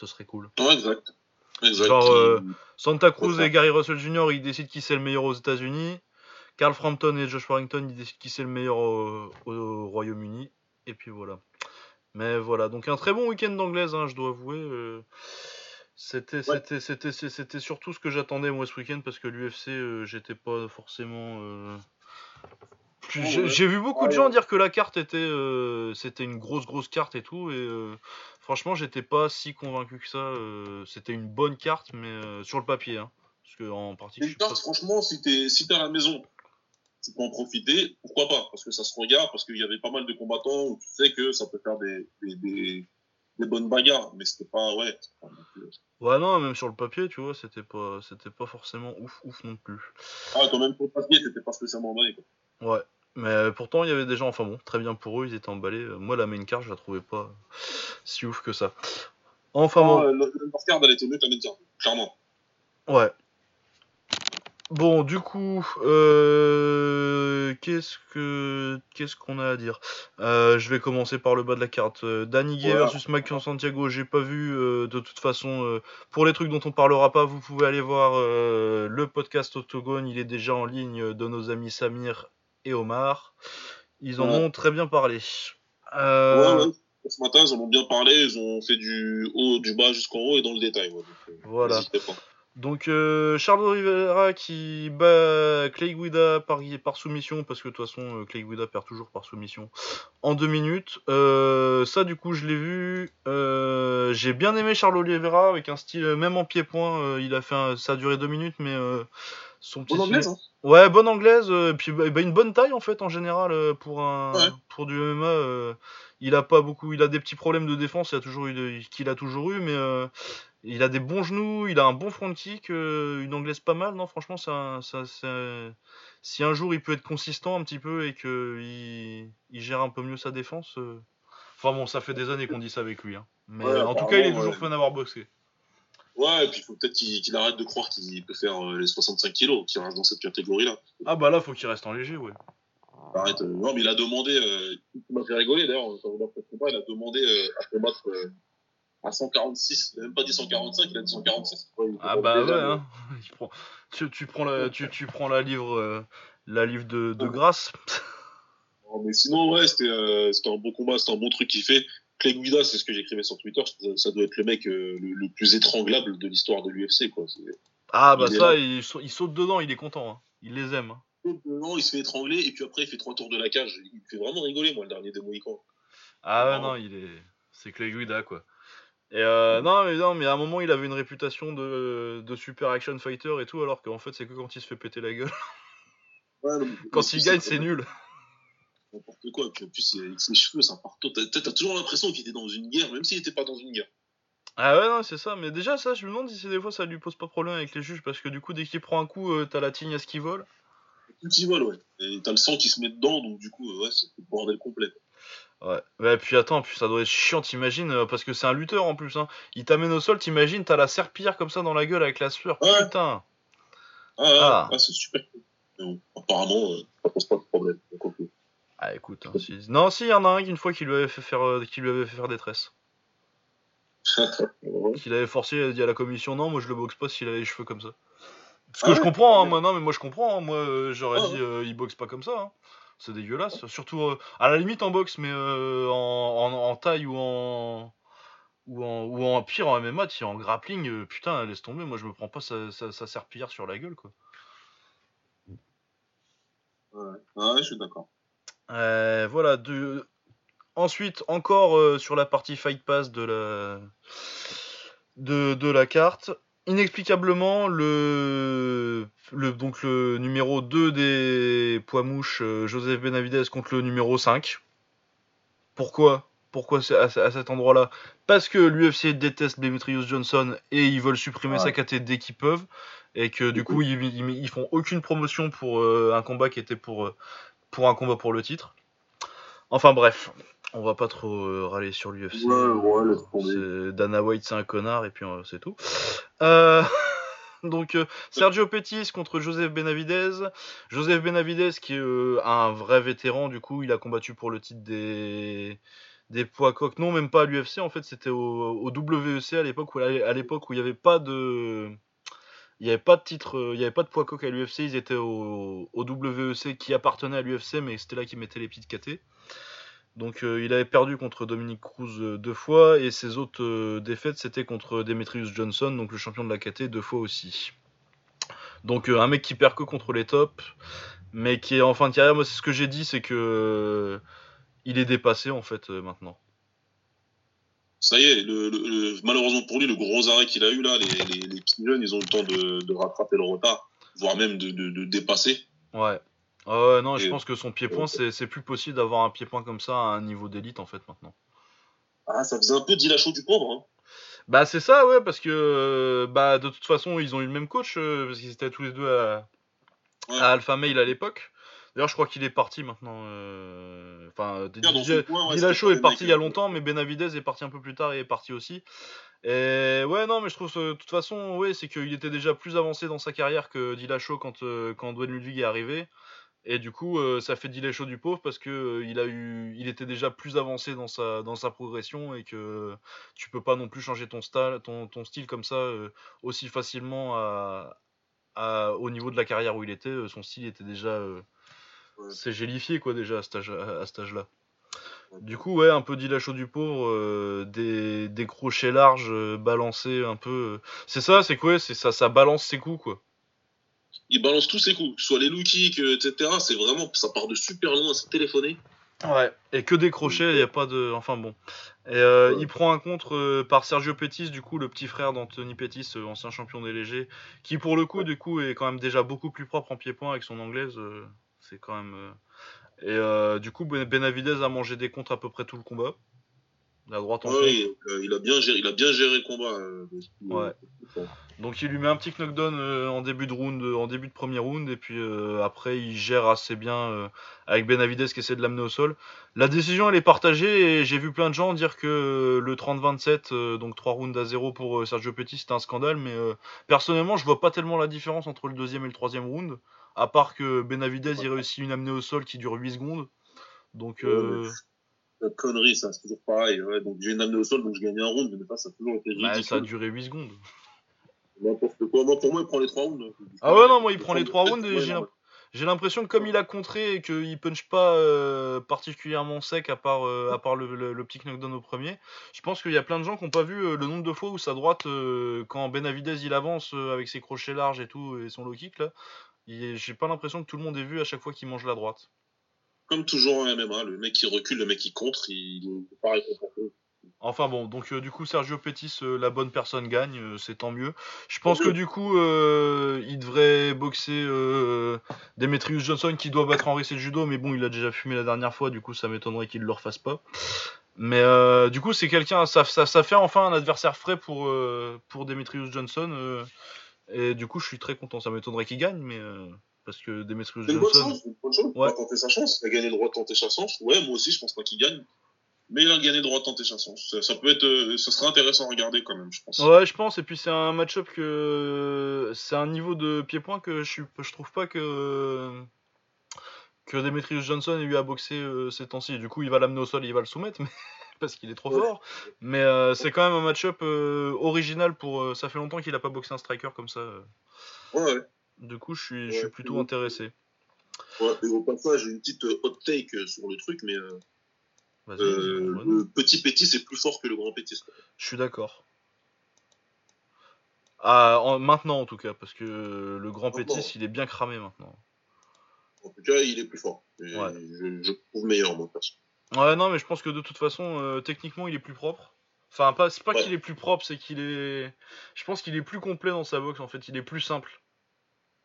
Ce serait cool. Ouais, exact. exact. Genre Santa Cruz et Gary Russell Jr. ils décident qui c'est le meilleur aux États-Unis. Carl Frampton et Josh Warrington, ils décident qui c'est le meilleur au, Royaume-Uni. Et puis voilà. Mais voilà, donc un très bon week-end d'anglaise, hein, je dois avouer. Euh, c'était, c'était, surtout ce que j'attendais moi ce week-end parce que l'UFC, euh, j'étais pas forcément. Euh, j'ai, vu beaucoup de gens dire que la carte était, c'était une grosse grosse carte et tout, et franchement, j'étais pas si convaincu que ça. c'était une bonne carte, mais sur le papier, hein, parce que en partie. franchement, si t'es, si t'es à la maison tu peux en profiter, pourquoi pas? Parce que ça se regarde, parce qu'il y avait pas mal de combattants où tu sais que ça peut faire des, des, des, bonnes bagarres, mais c'était pas, ouais. Ouais, non, même sur le papier, tu vois, c'était pas, c'était pas forcément ouf, ouf non plus. Ah, quand même, pour le papier, t'étais pas spécialement emballé, quoi. Ouais. Mais pourtant, il y avait des gens, enfin bon, très bien pour eux, ils étaient emballés. Moi, la main card, je la trouvais pas si ouf que ça. Enfin bon. La main card, elle était mieux que la main card, clairement. Ouais, Bon, du coup, euh, qu'est-ce que qu'est-ce qu'on a à dire? Euh, Je vais commencer par le bas de la carte. Euh, Danny Gay versus Makian Santiago, j'ai pas vu. de toute façon, pour les trucs dont on parlera pas, vous pouvez aller voir le podcast Octogone. Il est déjà en ligne de nos amis Samir et Omar. Ils en ont très bien parlé. Ouais, Ce matin, ils en ont bien parlé. Ils ont fait du haut, du bas jusqu'en haut et dans le détail. voilà. Donc euh, Charles Oliveira qui bat Clay Guida par, par soumission, parce que de toute façon euh, Clay Guida perd toujours par soumission, en deux minutes. Euh, ça du coup je l'ai vu. J'ai bien aimé Charles Oliveira avec un style, même en pied-point, il a fait ça a duré deux minutes, mais son petit... Bonne anglaise hein. Ouais, bonne anglaise, et puis bah, bah, une bonne taille en fait en général pour, un, pour du MMA. il a pas beaucoup, il a des petits problèmes de défense, il a toujours eu, qu'il a toujours eu, mais il a des bons genoux, il a un bon front kick, euh, une anglaise pas mal. Non, franchement, ça, ça, si un jour il peut être consistant un petit peu et qu'il il gère un peu mieux sa défense. Euh, enfin bon, ça fait des années qu'on dit ça avec lui. Hein. Mais en tout cas, il est toujours fun d'avoir boxé. Ouais, et puis il faut peut-être qu'il arrête de croire qu'il peut faire euh, les 65 kilos, qu'il reste dans cette catégorie-là. Ah bah là, faut qu'il reste en léger, ouais. Arrête, non, mais il a demandé, il m'a fait rigoler d'ailleurs, il a demandé à combattre à 146, il n'a même pas dit 145, il a dit 146. ah bah ouais, hein. [LAUGHS] tu, tu, prends la, tu, tu prends la livre, euh, la livre de, de grâce. [LAUGHS] mais sinon, ouais, c'était euh, un bon combat, c'était un bon truc qu'il fait. Clay Guida, c'est ce que j'écrivais sur Twitter, ça, doit être le mec euh, le, plus étranglable de l'histoire de l'UFC, quoi. Ah bah ça, il, saute dedans, il est content, hein. il les aime. Hein. Il saute dedans, il se fait étrangler, et puis après il fait trois tours de la cage. Il me fait vraiment rigoler, moi, le dernier des Mohicans. Ah ouais, non, il est... C'est Clay Guida, quoi. Et euh, non, mais non, mais à un moment, il avait une réputation de, de super action fighter et tout, alors qu'en fait, c'est que quand il se fait péter la gueule. quand il gagne, c'est nul. N'importe quoi. Puis en plus, avec ses cheveux, c'est un partout. T'as toujours l'impression qu'il était dans une guerre, même s'il était pas dans une guerre. Ah ouais, non, c'est ça. Mais déjà, ça, je me demande si des fois ça lui pose pas de problème avec les juges, parce que du coup, dès qu'il prend un coup, euh, t'as la tignasse qui vole. Tout qui vole, ouais. Et t'as le sang qui se met dedans, donc du coup, euh, ouais, c'est le bordel complet. Ouais. Et puis attends, puis ça doit être chiant, t'imagines, euh, parce que c'est un lutteur en plus. Hein. Il t'amène au sol, t'imagines, t'as la serpillère comme ça dans la gueule avec la sueur. Putain. Ah, ah. c'est super. apparemment, euh, ça pose pas de problème. Ah écoute, hein, non, si, il y en a un une fois qui lui avait fait faire, euh, qui lui avait fait faire des tresses. Qu'il avait forcé, il a dit à la commission non, moi je le boxe pas s'il avait les cheveux comme ça. Ce que ah je comprends, hein, moi non, mais moi je comprends, moi j'aurais dit il boxe pas comme ça. Hein. C'est dégueulasse. Surtout euh, à la limite en boxe, mais euh, en, taille ou en, ou en, ou en pire en MMA, si en grappling, euh, putain, laisse tomber. Moi, je me prends pas ça, ça, ça serpillière sur la gueule, quoi. Ouais, ouais je suis d'accord. voilà. De... Ensuite, encore sur la partie Fight Pass de la, de, de la carte, inexplicablement, le, le, donc le numéro 2 des poids mouches, euh, Joseph Benavidez, contre le numéro 5. Pourquoi? Pourquoi à, à cet endroit-là? Parce que l'UFC déteste Demetrius Johnson et ils veulent supprimer sa catégorie dès qu'ils peuvent. Et que du coup, ils, ils, font aucune promotion pour euh, un combat qui était pour, euh, pour un combat pour le titre. Enfin bref, on va pas trop euh, râler sur l'UFC. Dana White, c'est un connard, et puis euh, c'est tout. Euh, [LAUGHS] donc, Sergio Pettis contre Joseph Benavidez. Joseph Benavidez, qui est un vrai vétéran, du coup, il a combattu pour le titre des, des poids coques. Non, même pas à l'UFC, en fait, c'était au, WEC à l'époque où, à l'époque où il n'y avait pas de. Il n'y avait pas de titre, il n'y avait pas de poids coq à l'UFC, ils étaient au, au, WEC qui appartenait à l'UFC, mais c'était là qu'ils mettaient les petites KT. Donc euh, il avait perdu contre Dominique Cruz euh, deux fois et ses autres euh, défaites c'était contre Demetrius Johnson, donc le champion de la KT, deux fois aussi. Donc un mec qui perd que contre les tops, mais qui est en fin de carrière. Moi c'est ce que j'ai dit, c'est que il est dépassé en fait maintenant. Ça y est, le, malheureusement pour lui, le gros arrêt qu'il a eu là, les, les, petits jeunes, ils ont le temps de, rattraper le retard, voire même de, de dépasser. Ouais. Ouais, non, je pense que son pied-point, c'est plus possible d'avoir un pied-point comme ça à un niveau d'élite en fait maintenant. Ah, ça faisait un peu Dillashaw du pauvre. Hein. Bah, c'est ça, ouais, parce que bah, de toute façon, ils ont eu le même coach, euh, parce qu'ils étaient tous les deux à, Alpha Mail à l'époque. D'ailleurs, je crois qu'il est parti maintenant. Euh, enfin, Dillashaw est parti il y a longtemps, mais Benavidez est parti un peu plus tard et est parti aussi. Et ouais, non, mais je trouve de toute façon, ouais, c'est qu'il était déjà plus avancé dans sa carrière que Dillashaw quand, euh, quand Dwayne Ludwig est arrivé. Et du coup, euh, ça fait dilay chaud du pauvre parce que euh, il a eu, il était déjà plus avancé dans sa dans sa progression et que tu peux pas non plus changer ton style, ton, ton style comme ça euh, aussi facilement à, à, au niveau de la carrière où il était. son style était déjà c'est gélifié quoi déjà à cet âge, à, cet âge-là. Du coup, ouais, un peu Dillashaw du pauvre, des, des, crochets larges balancés un peu. C'est ça, c'est quoi C'est ça, ça balance ses coups, quoi il balance tous ses coups, soit les low kicks, etc. C'est vraiment, ça part de super loin, c'est téléphoné. Ouais, et que des crochets, il n'y a pas de. Enfin bon. Et euh, il prend un contre euh, par Sergio Pettis, du coup, le petit frère d'Anthony Pettis, euh, ancien champion des légers, qui pour le coup, du coup, est quand même déjà beaucoup plus propre en pied-point avec son anglaise. c'est quand même. Et du coup, Benavidez a mangé des contres à peu près tout le combat. La droite en ouais, il, a bien géré, il a bien géré le combat. ouais. Donc il lui met un petit knockdown euh, en début de round, euh, en début de premier round, et puis euh, après il gère assez bien avec Benavides qui essaie de l'amener au sol. La décision elle est partagée et j'ai vu plein de gens dire que le 30-27, donc 3 rounds à 0 pour Sergio Petit, c'était un scandale, mais personnellement je vois pas tellement la différence entre le deuxième et le troisième round, à part que Benavides il réussit une amenée au sol qui dure 8 secondes. Donc connerie, ça, c'est toujours pareil. donc j'ai une amenée au sol, donc je gagne un round, mais ça a toujours été ridicule. ça a duré 8 secondes. N'importe quoi. Moi, pour moi, il prend les 3 rounds. Ah ouais, non, moi, il prend les 3 rounds et j'ai l'impression que comme il a contré et qu'il punch pas euh, particulièrement sec à part, euh, à part le, le, petit knockdown au premier, je pense qu'il y a plein de gens qui n'ont pas vu euh, le nombre de fois où sa droite, quand Benavidez il avance avec ses crochets larges et tout et son low kick là, j'ai pas l'impression que tout le monde ait vu à chaque fois qu'il mange la droite. Comme toujours en MMA, le mec qui recule, le mec qui contre, il est pas récompensé. Enfin bon, donc euh, du coup Sergio Pettis, euh, la bonne personne gagne, euh, c'est tant mieux. Je pense que du coup il devrait boxer Demetrius Johnson qui doit battre le judo, mais bon il a déjà fumé la dernière fois, du coup ça m'étonnerait qu'il ne le refasse pas. Mais du coup c'est quelqu'un, ça, ça, fait enfin un adversaire frais pour, pour Demetrius Johnson. et du coup je suis très content, ça m'étonnerait qu'il gagne, mais parce que Demetrius Johnson... Une bonne chance, une bonne chance, ouais. tenter sa chance, il a gagné le droit de tenter sa chance. Ouais moi aussi je pense pas qu'il gagne mais il a gagné droit de tenter sa chance. Ça, peut être, euh, ça serait intéressant à regarder quand même, je pense. Ouais, je pense. Et puis c'est un match-up que c'est un niveau de pied-point que je, je trouve pas que que Demetrius Johnson ait eu à boxer euh, ces temps-ci. Du coup, il va l'amener au sol, et il va le soumettre, mais [LAUGHS] parce qu'il est trop fort. Mais euh, c'est quand même un match-up original pour. ça fait longtemps qu'il a pas boxé un striker comme ça. Ouais. Du coup, je suis, je suis plutôt intéressé. Ouais, et au passage, une petite hot take sur le truc, mais euh, le petit Pétis c'est plus fort que le grand Pétis. Je suis d'accord. Ah, maintenant en tout cas, parce que le grand Pétis, il est bien cramé maintenant. En tout cas, il est plus fort. Je, trouve meilleur, moi, perso. Ouais, non, mais je pense que de toute façon, euh, techniquement, il est plus propre. Enfin, pas, c'est pas qu'il est plus propre, c'est qu'il est. Je pense qu'il est plus complet dans sa boxe, en fait. Il est plus simple.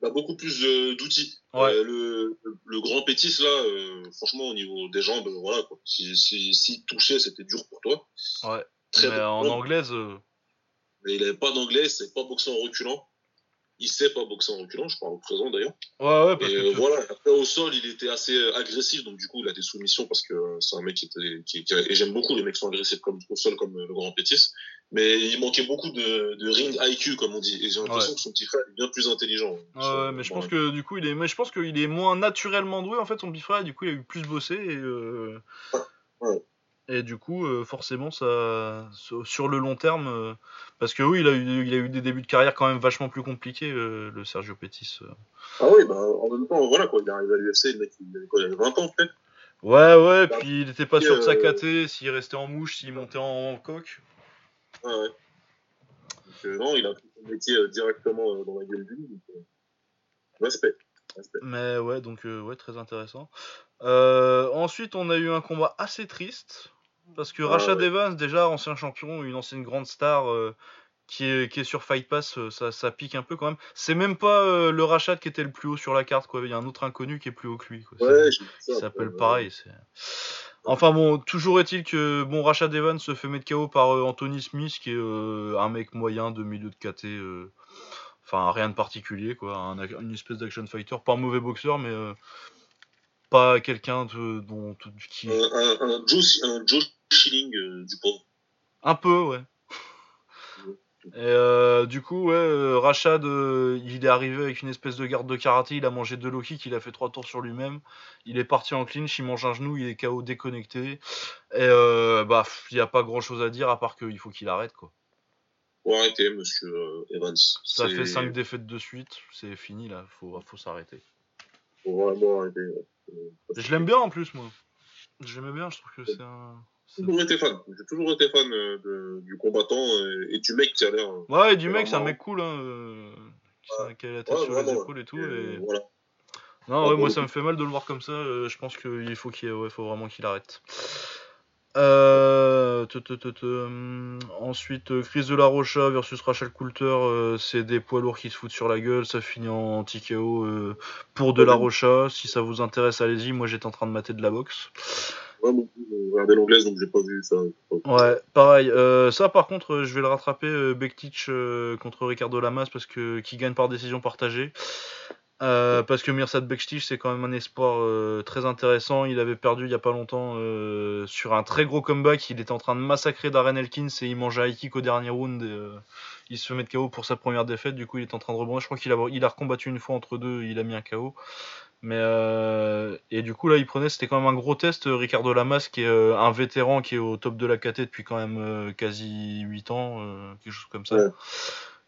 Bah, beaucoup plus d'outils. Euh, le, le, grand Pétis, là, euh, franchement, au niveau des jambes, voilà, quoi. Si, si, si toucher, c'était dur pour toi. Ouais. Très mais en anglaise. Euh, mais il n'avait pas d'anglais, c'est pas boxer en reculant. Il sait pas boxer en reculant, je parle au présent d'ailleurs. Ouais, ouais, parce et voilà, après au sol, il était assez agressif, donc du coup, il a des soumissions parce que c'est un mec qui était. Qui, et j'aime beaucoup les mecs qui sont agressifs comme, au sol, comme le grand Pétis mais il manquait beaucoup de, de ring IQ comme on dit et j'ai l'impression que son petit frère est bien plus intelligent ouais, mais je pense que du coup il est mais je pense qu'il est moins naturellement doué en fait son petit frère et du coup il a eu plus bossé et euh... ouais. Et du coup euh, forcément ça sur le long terme euh, parce que oui il a eu il a eu des débuts de carrière quand même vachement plus compliqués euh, le Sergio Pettis ah oui bah en même temps voilà quoi il est arrivé à l'UFC le mec il avait, quoi, il avait 20 ans peut-être? Ouais ouais bah, puis il était pas sûr de sa KT s'il restait en mouche s'il montait en coque Ouais, ouais. Donc, non, il a pris son métier directement dans la gueule du respect. Mais ouais, donc ouais, très intéressant. ensuite, on a eu un combat assez triste. Parce que Rashad Evans, déjà ancien champion, une ancienne grande star qui, est, qui est sur Fight Pass, ça, ça pique un peu quand même. C'est même pas le Rashad qui était le plus haut sur la carte, quoi. Il y a un autre inconnu qui est plus haut que lui. Quoi. Ouais, ça s'appelle pareil. Enfin bon, toujours est-il que bon Rashad Evans se fait mettre KO par euh, Anthony Smith, qui est euh, un mec moyen de milieu de KT. Euh, enfin, rien de particulier, quoi. une espèce d'action fighter. Pas un mauvais boxeur, mais pas quelqu'un de, dont, qui. Un, un, Joe, un Joe Schilling du pauvre. Un peu, ouais. Et euh, du coup, ouais, euh, Rachad, euh, il est arrivé avec une espèce de garde de karaté, il a mangé deux low kicks, il a fait trois tours sur lui-même, il est parti en clinch, il mange un genou, il est KO déconnecté. Et bah, il n'y a pas grand chose à dire à part qu'il faut qu'il arrête, quoi. Faut arrêter, monsieur Evans. Ça fait cinq défaites de suite, c'est fini là, faut, faut s'arrêter. Faut vraiment arrêter. Je l'aime bien en plus, moi. J'aimais bien, je trouve que c'est un. J'ai toujours été fan. J'ai toujours été fan euh, de, du combattant et, du mec qui a l'air. Ouais, et du mec, c'est un mec cool, hein. Euh, qui a la tête sur les épaules et tout. Et... Voilà. Non, ouais, moi ça me fait mal de le voir comme ça. Euh, je pense qu'il faut qu'il ouais, faut vraiment qu'il arrête. Euh, hum, ensuite, euh, Chris de la Rocha versus Rachel Coulter, c'est des poids lourds qui se foutent sur la gueule. Ça finit en TKO pour de la Rocha. Si ça vous intéresse, allez-y. Moi j'étais en train de mater de la boxe. Ouais, bon, regardé l'anglaise donc j'ai pas vu ça. Ouais, pareil. ça par contre, je vais le rattraper. Bektic contre Ricardo Lamas parce que qui gagne par décision partagée. Euh, parce que Mirsad Bekstich, c'est quand même un espoir euh, très intéressant. Il avait perdu il y a pas longtemps euh, sur un très gros comeback. Il était en train de massacrer Darren Elkins et il mangeait kick au dernier round. il se fait mettre KO pour sa première défaite. Du coup, il est en train de rebondir. Je crois qu'il a, il a recombattu une fois entre deux. Il a mis un KO. Mais et du coup là, il prenait. C'était quand même un gros test. Ricardo Lamas, qui est un vétéran, qui est au top de la KT depuis quand même quasi 8 ans, quelque chose comme ça,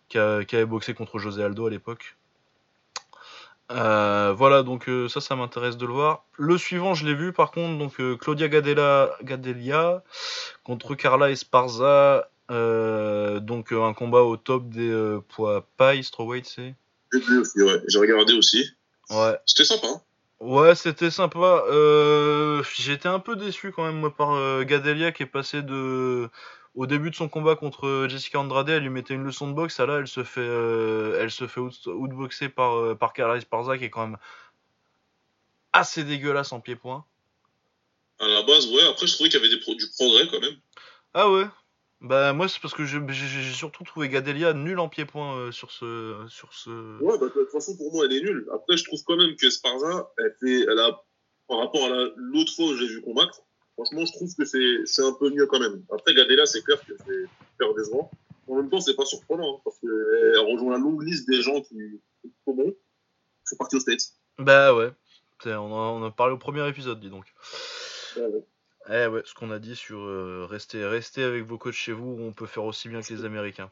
qui, qui avait boxé contre José Aldo à l'époque. Euh, voilà, donc euh, ça, ça m'intéresse de le voir. Le suivant, je l'ai vu par contre, donc euh, Claudia Gadella, Gadelia contre Carla Esparza. donc un combat au top des poids paille, strawweight, c'est? J'ai vu aussi, ouais. J'ai regardé aussi. Ouais. C'était sympa. Hein. ouais, c'était sympa. J'étais un peu déçu quand même, moi, par Gadelia qui est passé de au début de son combat contre Jessica Andrade, elle lui mettait une leçon de boxe. Là, elle se fait, euh, elle se fait outboxer par, euh, par Carla Esparza, qui est quand même assez dégueulasse en pied-point. À la base, ouais. Après, je trouvais qu'il y avait des du progrès quand même. Ah ouais Bah, moi, c'est parce que j'ai surtout trouvé Gadelia nul en pied-point euh, sur, ce, sur ce. Ouais, bah, de toute façon, pour moi, elle est nulle. Après, je trouve quand même que Esparza, elle, fait, elle a, par rapport à l'autre fois où j'ai vu combattre, Franchement, je trouve que c'est un peu mieux quand même. Après, Gadela, c'est clair que c'est super décevant. En même temps, c'est pas surprenant, hein, parce qu'elle rejoint la longue liste des gens qui sont bons, qui sont partis aux States. Bah ouais. On a, on a parlé au premier épisode, dis donc. Bah ouais. Eh ouais, ce qu'on a dit sur euh, rester, rester avec vos coachs chez vous, on peut faire aussi bien que les Américains.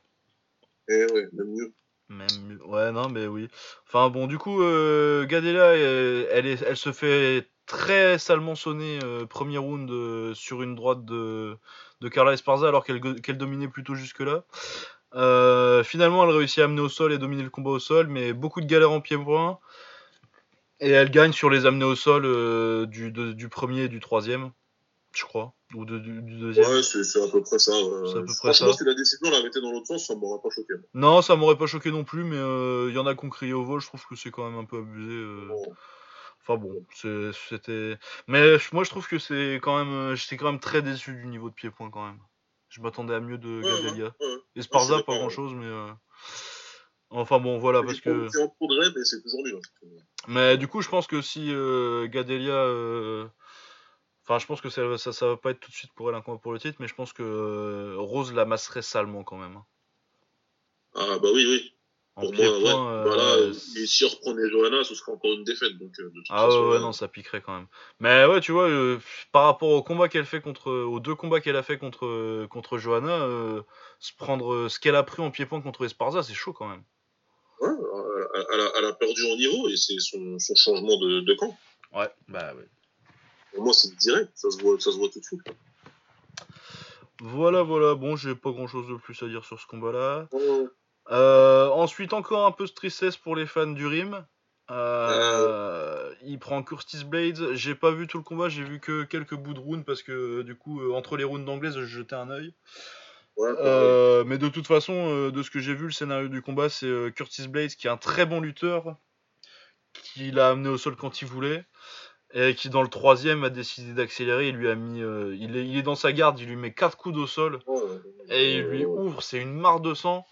Eh ouais, même mieux. Même mieux. Ouais, non, mais oui. Enfin bon, du coup, euh, Gadela, elle, est, elle se fait très salement sonné euh, premier round euh, sur une droite de, de Carla Esparza alors qu'elle dominait plutôt jusque-là. Euh, finalement, elle réussit à amener au sol et dominer le combat au sol, mais beaucoup de galères en pied-point. Et elle gagne sur les amener au sol du, du premier et du troisième, je crois. Ou du, deuxième. Ouais, c'est à peu près ça. C'est à peu près ça. si la décision l'avait été dans l'autre sens, ça m'aurait pas choqué. Non, ça m'aurait pas choqué non plus, mais il y en a qui ont crié au vol, je trouve que c'est quand même un peu abusé. Enfin bon, c'était. Mais moi je trouve que c'est quand même. Euh, j'étais quand même très déçu du niveau de pied-point quand même. Je m'attendais à mieux de Gadelia. Et Sparza, pas grand chose, mais. Euh, enfin bon, voilà, parce que. C'est en progrès, mais c'est toujours nul. Mais du coup, je pense que si euh, Gadelia. Enfin, je pense que ça, ça, ça, va pas être tout de suite pour elle un combat pour le titre, mais je pense que Rose la masserait salement quand même. Hein. Ah bah oui, oui. Pour moi, ouais. voilà, euh, et si on reprenait Johanna, ce serait encore une défaite. Donc, euh, ah ouais, ouais, non, ça piquerait quand même. Mais ouais, tu vois, euh, par rapport au combat qu'elle fait contre, aux deux combats qu'elle a fait contre contre Johanna, se prendre ce qu'elle a pris en pied-point contre Esparza, c'est chaud quand même. Ouais, elle a, elle a, perdu en niveau et c'est son, son, changement de, de, camp. Ouais, bah ouais. Pour moi, c'est direct, ça se voit, ça se voit tout de suite. Voilà, voilà. Bon, j'ai pas grand chose de plus à dire sur ce combat-là. Euh, ensuite, encore un peu de tristesse pour les fans du Rim. Euh, il prend Curtis Blades. J'ai pas vu tout le combat, j'ai vu que quelques bouts de rounds parce que du coup, euh, entre les rounds d'anglaise, je jetais un œil. mais de toute façon, de ce que j'ai vu, le scénario du combat, c'est Curtis Blades qui est un très bon lutteur, qui l'a amené au sol quand il voulait, et qui dans le troisième a décidé d'accélérer. Il lui a mis, il, est, il, est, dans sa garde, il lui met quatre coups au sol, et il lui ouvre, c'est une mare de sang.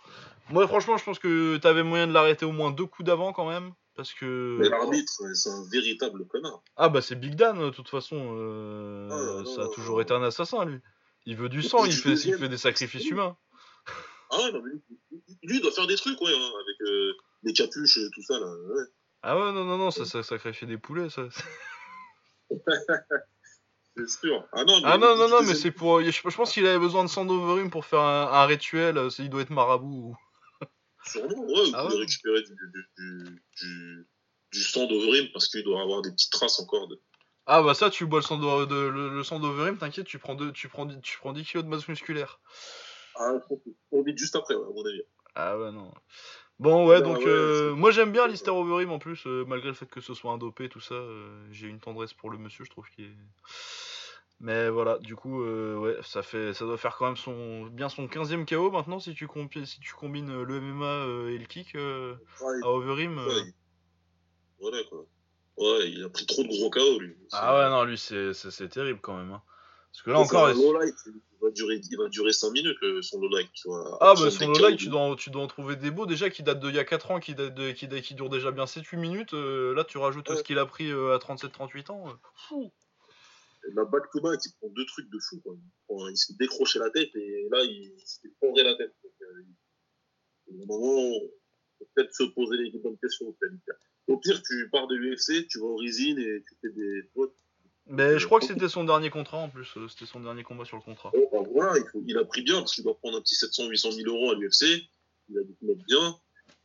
Moi, franchement, je pense que t'avais moyen de l'arrêter au moins deux coups d'avant quand même. Parce que. Mais l'arbitre, c'est un véritable connard. Ah, bah, c'est Big Dan, de toute façon. Euh, ah, ça a toujours été un assassin, lui. Il veut du sang, il fait, il fait des sacrifices humains. Ah, non, mais lui, il doit faire des trucs, ouais, hein, avec euh, les capuches et tout ça, là. Ouais. Ah, ouais, non, non, non, ça, ça sacrifiait des poulets, ça. [LAUGHS] C'est sûr. Ah non, ah non, non, non, mais c'est pour. Je pense qu'il avait besoin de sang d'Overum pour faire un, un rituel. Il doit être marabout. Sûrement, ouais, ah pouvez récupérer du, du, du, du sang d'Overim parce qu'il doit avoir des petites traces encore de. Ah bah ça, tu bois le sang de, le, le sang d'Overim, t'inquiète, tu prends, deux, tu, prends, tu prends 10 kilos de masse musculaire. Ah, qu'on vite juste après, ouais, à mon avis. Ah ouais, non. Bon, ouais, Ah donc ouais, euh, moi j'aime bien Lister Overeem en plus, euh, malgré le fait que ce soit un dopé, tout ça. euh, J'ai une tendresse pour le monsieur, je trouve qu'il est. Mais voilà, du coup, euh, ouais, ça fait, ça doit faire quand même son, bien son 15ème KO maintenant si tu, si tu combines euh, le MMA euh, et le kick euh, Ouais, à Overeem. euh. ouais, il- Voilà, quoi. Ouais, il a pris trop de gros KO, lui. Ah ouais, non, lui c'est terrible quand même. hein. Parce que là encore. Il- low light, il va durer, il va durer 5 minutes, le- son low light, tu vois. Ah bah son low light, tu dois, en- tu dois en trouver des beaux déjà qui datent d'il y a 4 ans, qui, date de, qui, qui durent déjà bien 7-8 minutes. euh, là tu rajoutes Ouais. ce qu'il a pris euh, à 37-38 ans. euh, fou. La back to back, il prend deux trucs de fou, quoi. Il, s'est décroché la tête et là, il s'est fondré la tête. Donc, euh, il- au moment, faut peut-être se poser les bonnes questions. Au pire, tu pars de l'UFC, tu vas au Rizin et tu fais des. Mais je crois que c'était son dernier contrat en plus, euh, c'était son dernier combat sur le contrat. Bon, ben voilà, il, faut- il a pris bien parce qu'il doit prendre un petit 700-800 000 euros à l'UFC. Il a dû mettre bien.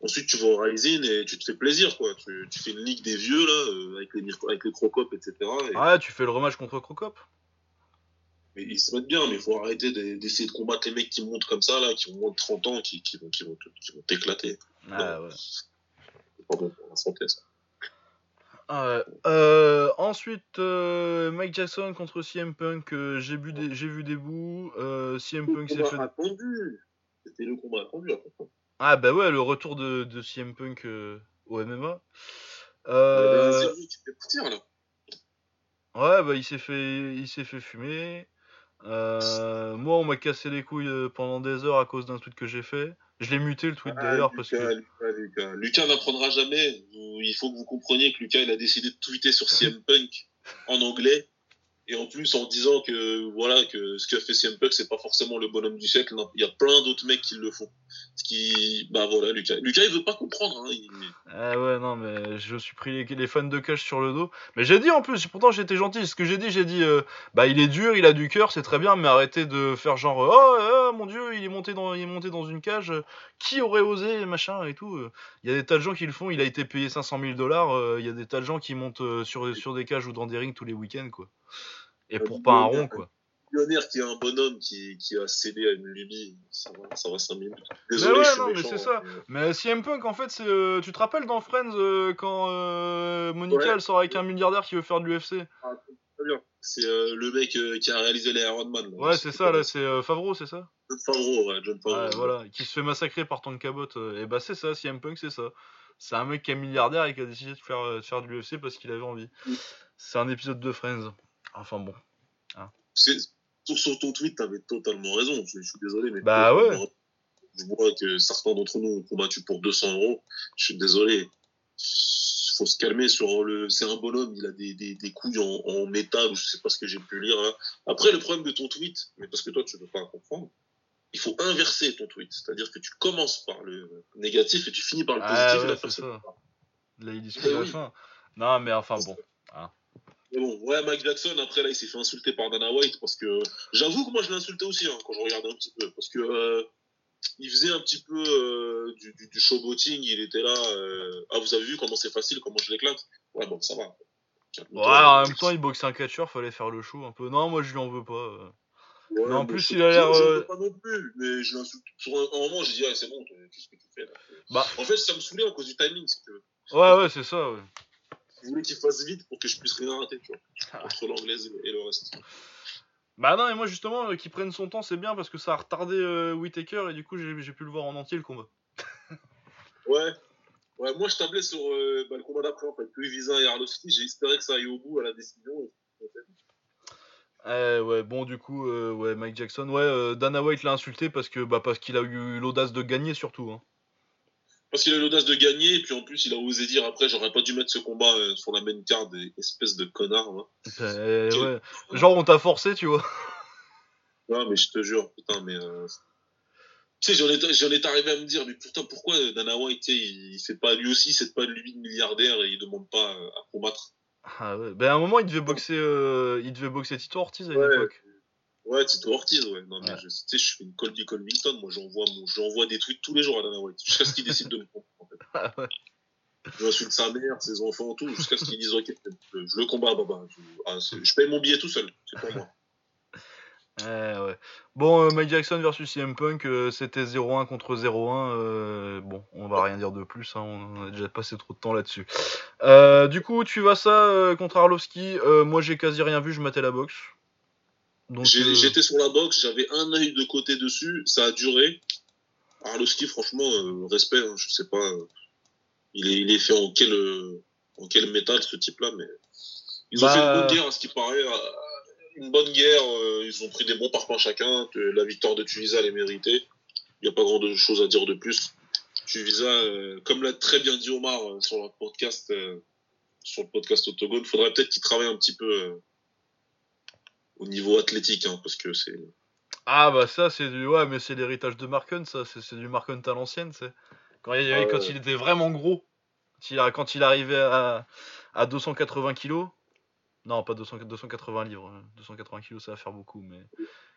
Ensuite, tu vas au Rising et tu te fais plaisir, quoi. Tu, tu fais une ligue des vieux, là, euh, avec les, avec les Crocop, etc. Et, Ouais, tu fais le rematch contre Crocop? mais ils se mettent bien, mais il faut arrêter de- d'essayer de combattre les mecs qui montent comme ça, là, qui ont moins de 30 ans, qui, qui vont, qui vont, qui vont t'éclater. Ah ouais. C'est pas bon pour la santé, ça. Ah ouais. Euh, ensuite, euh, Mike Jackson contre CM Punk, euh, j'ai vu des, j'ai vu des bouts. Euh, CM Punk s'est fait. attendu. C'était le combat attendu. Ah bah ouais, le retour de, de CM Punk euh, au MMA. Euh, qui fait là. Ouais, bah il s'est fait, il s'est fait fumer. Euh, moi, on m'a cassé les couilles pendant des heures à cause d'un tweet que j'ai fait. Je l'ai muté le tweet Ah, d'ailleurs parce que. Lucas, Lucas. Lucas n'apprendra jamais. Il faut que vous compreniez que Lucas, il a décidé de tweeter sur CM Punk en anglais. Et en plus, en disant que, voilà, que ce qu'a fait CM Punk, c'est pas forcément le bonhomme du siècle. Non, il y a plein d'autres mecs qui le font. Ce qui, bah voilà, Lucas. Lucas, il veut pas comprendre, hein. Ah ouais, non, mais je suis pris les, fans de cash sur le dos. Mais j'ai dit en plus, pourtant j'étais gentil. Ce que j'ai dit, j'ai dit, euh, bah il est dur, il a du cœur, c'est très bien, mais arrêtez de faire genre, oh, oh, mon dieu, il est monté dans, il est monté dans une cage. euh, Qui aurait osé, machin et tout. euh. Il y a des tas de gens qui le font. Il a été payé 500 000 dollars. Il y a des tas de gens qui montent sur, sur des cages ou dans des rings tous les week-ends, quoi. Et pour pas un rond, quoi. Millionnaire qui est un bonhomme qui, qui a cédé à une lubie, ça va, ça va 5 minutes. Mais Désolé, ouais, je suis non, mais c'est ça. Mais CM Punk, en fait, c'est. euh, tu te rappelles dans Friends euh, quand euh, Monica Ouais. elle sort avec un milliardaire qui veut faire de l'UFC Très bien. C'est euh, le mec euh, qui a réalisé les Iron Man. là. Ouais, c'est ça, là, c'est euh, Favreau, c'est ça? John Favreau, ouais, John Favreau. Ouais, voilà, qui se fait massacrer par Tonka Cabot. euh, Et bah, c'est ça, CM Punk, c'est ça. C'est un mec qui est milliardaire et qui a décidé de faire, euh, de faire de l'UFC parce qu'il avait envie. C'est un épisode de Friends. Enfin bon. C'est- Sur, sur ton tweet, t'avais totalement raison. Je, je suis désolé, mais. Bah ouais. Je vois que certains d'entre nous ont combattu pour 200 euros. Je suis désolé. Faut se calmer sur le. C'est un bonhomme, il a des, des, des couilles en, en métal je sais pas ce que j'ai pu lire. là. Après, le problème de ton tweet, mais parce que toi, tu veux pas comprendre, il faut inverser ton tweet. C'est-à-dire que tu commences par le négatif et tu finis par le Ah positif. et ouais, la c'est personne- ça. Là, il discute Eh à la oui. fin. Non, mais enfin bon. Mais bon, ouais, Mike Jackson, après, là, il s'est fait insulter par Dana White parce que j'avoue que moi, je l'ai insulté aussi hein, quand je regardais un petit peu. Parce que euh, il faisait un petit peu euh, du, du, du showboating. Il était là. euh, ah, vous avez vu comment c'est facile, comment je l'éclate? Ouais, bon, ça va. Ouais, en même temps, il boxe un catcheur, fallait faire le show un peu. Non, moi, je lui en veux pas. Ouais, mais en plus, je- il a l'air, euh, pas non plus, mais je l'insulte. Sur un, un moment, j'ai dit, ah, c'est bon, qu'est-ce que tu fais là? Bah. En fait, ça me saoulait à cause du timing. Ouais, ouais, c'est ça, ouais. Voulais qu'il fasse vite pour que je puisse rien rater, tu vois. Entre l'anglaise et, le reste. Bah non, et moi justement, euh, qu'il prenne son temps, c'est bien parce que ça a retardé euh, Whitaker et du coup j'ai pu le voir en entier le combat. [LAUGHS] Ouais. Ouais, moi je tablais sur euh, bah, le combat d'après en fait, Louis Vizin et Arlovski, j'ai espéré que ça aille au bout à la décision. Eh ouais, bon du coup, euh, ouais, Mike Jackson, ouais, euh, Dana White l'a insulté parce que bah parce qu'il a eu l'audace de gagner surtout. Hein. Parce qu'il a l'audace de gagner, et puis en plus il a osé dire après j'aurais pas dû mettre ce combat euh, sur la main card, espèce de connard. Hein. Ouais. Genre on t'a forcé, tu vois. [LAUGHS] Ouais, mais je te jure, putain, mais. Euh... Tu sais, j'en étais, arrivé à me dire, mais putain, pourquoi Dana White, il, il fait pas lui aussi, c'est pas lui de milliardaire et il demande pas euh, à combattre. Ah ouais. Ben à un moment il devait boxer, euh, il devait boxer Tito Ortiz à une Ouais. Tito Ortiz, ouais. Non, mais Ouais. je, tu sais, je fais une Colby Covington, moi j'envoie mon, j'envoie des tweets tous les jours à Dana White, jusqu'à ce qu'il décide de me comprendre, en fait. [LAUGHS] Ah ouais. J'insulte sa mère, ses enfants, tout, jusqu'à ce qu'ils disent Ok, je le combats, baba. Je, ah, je paye mon billet tout seul, c'est pour moi. [LAUGHS] ouais. Bon, euh, Mike Jackson versus CM Punk, euh, c'était 0-1 contre 0-1. Euh, bon, on va rien dire de plus, hein, on a déjà passé trop de temps là-dessus. du coup, tu vas ça contre Arlovski. moi, j'ai quasi rien vu, je matais la boxe. J'étais sur la boxe, j'avais un œil de côté dessus, ça a duré. Arlovski, franchement, respect, hein, je sais pas. il, est, il est fait en quel, en quel métal ce type-là, mais. Ils ont fait une bonne bah, guerre, à ce qui paraît une bonne guerre. Euh, ils ont pris des bons parpaings chacun. La victoire de Tuvisa, elle est méritée. Il n'y a pas grand chose à dire de plus. Tuvisa, euh, comme l'a très bien dit Omar euh, sur le podcast, sur le podcast Autogone, il faudrait peut-être qu'il travaille un petit peu au niveau athlétique, hein, parce que c'est. Ah bah ça c'est du ouais mais c'est l'héritage de Marken ça c'est du Marken à l'ancienne c'est quand il quand il était vraiment gros quand il arrivait à, à 280 kilos non, pas 200, 280 livres. 280 hein. kilos, ça va faire beaucoup. Mais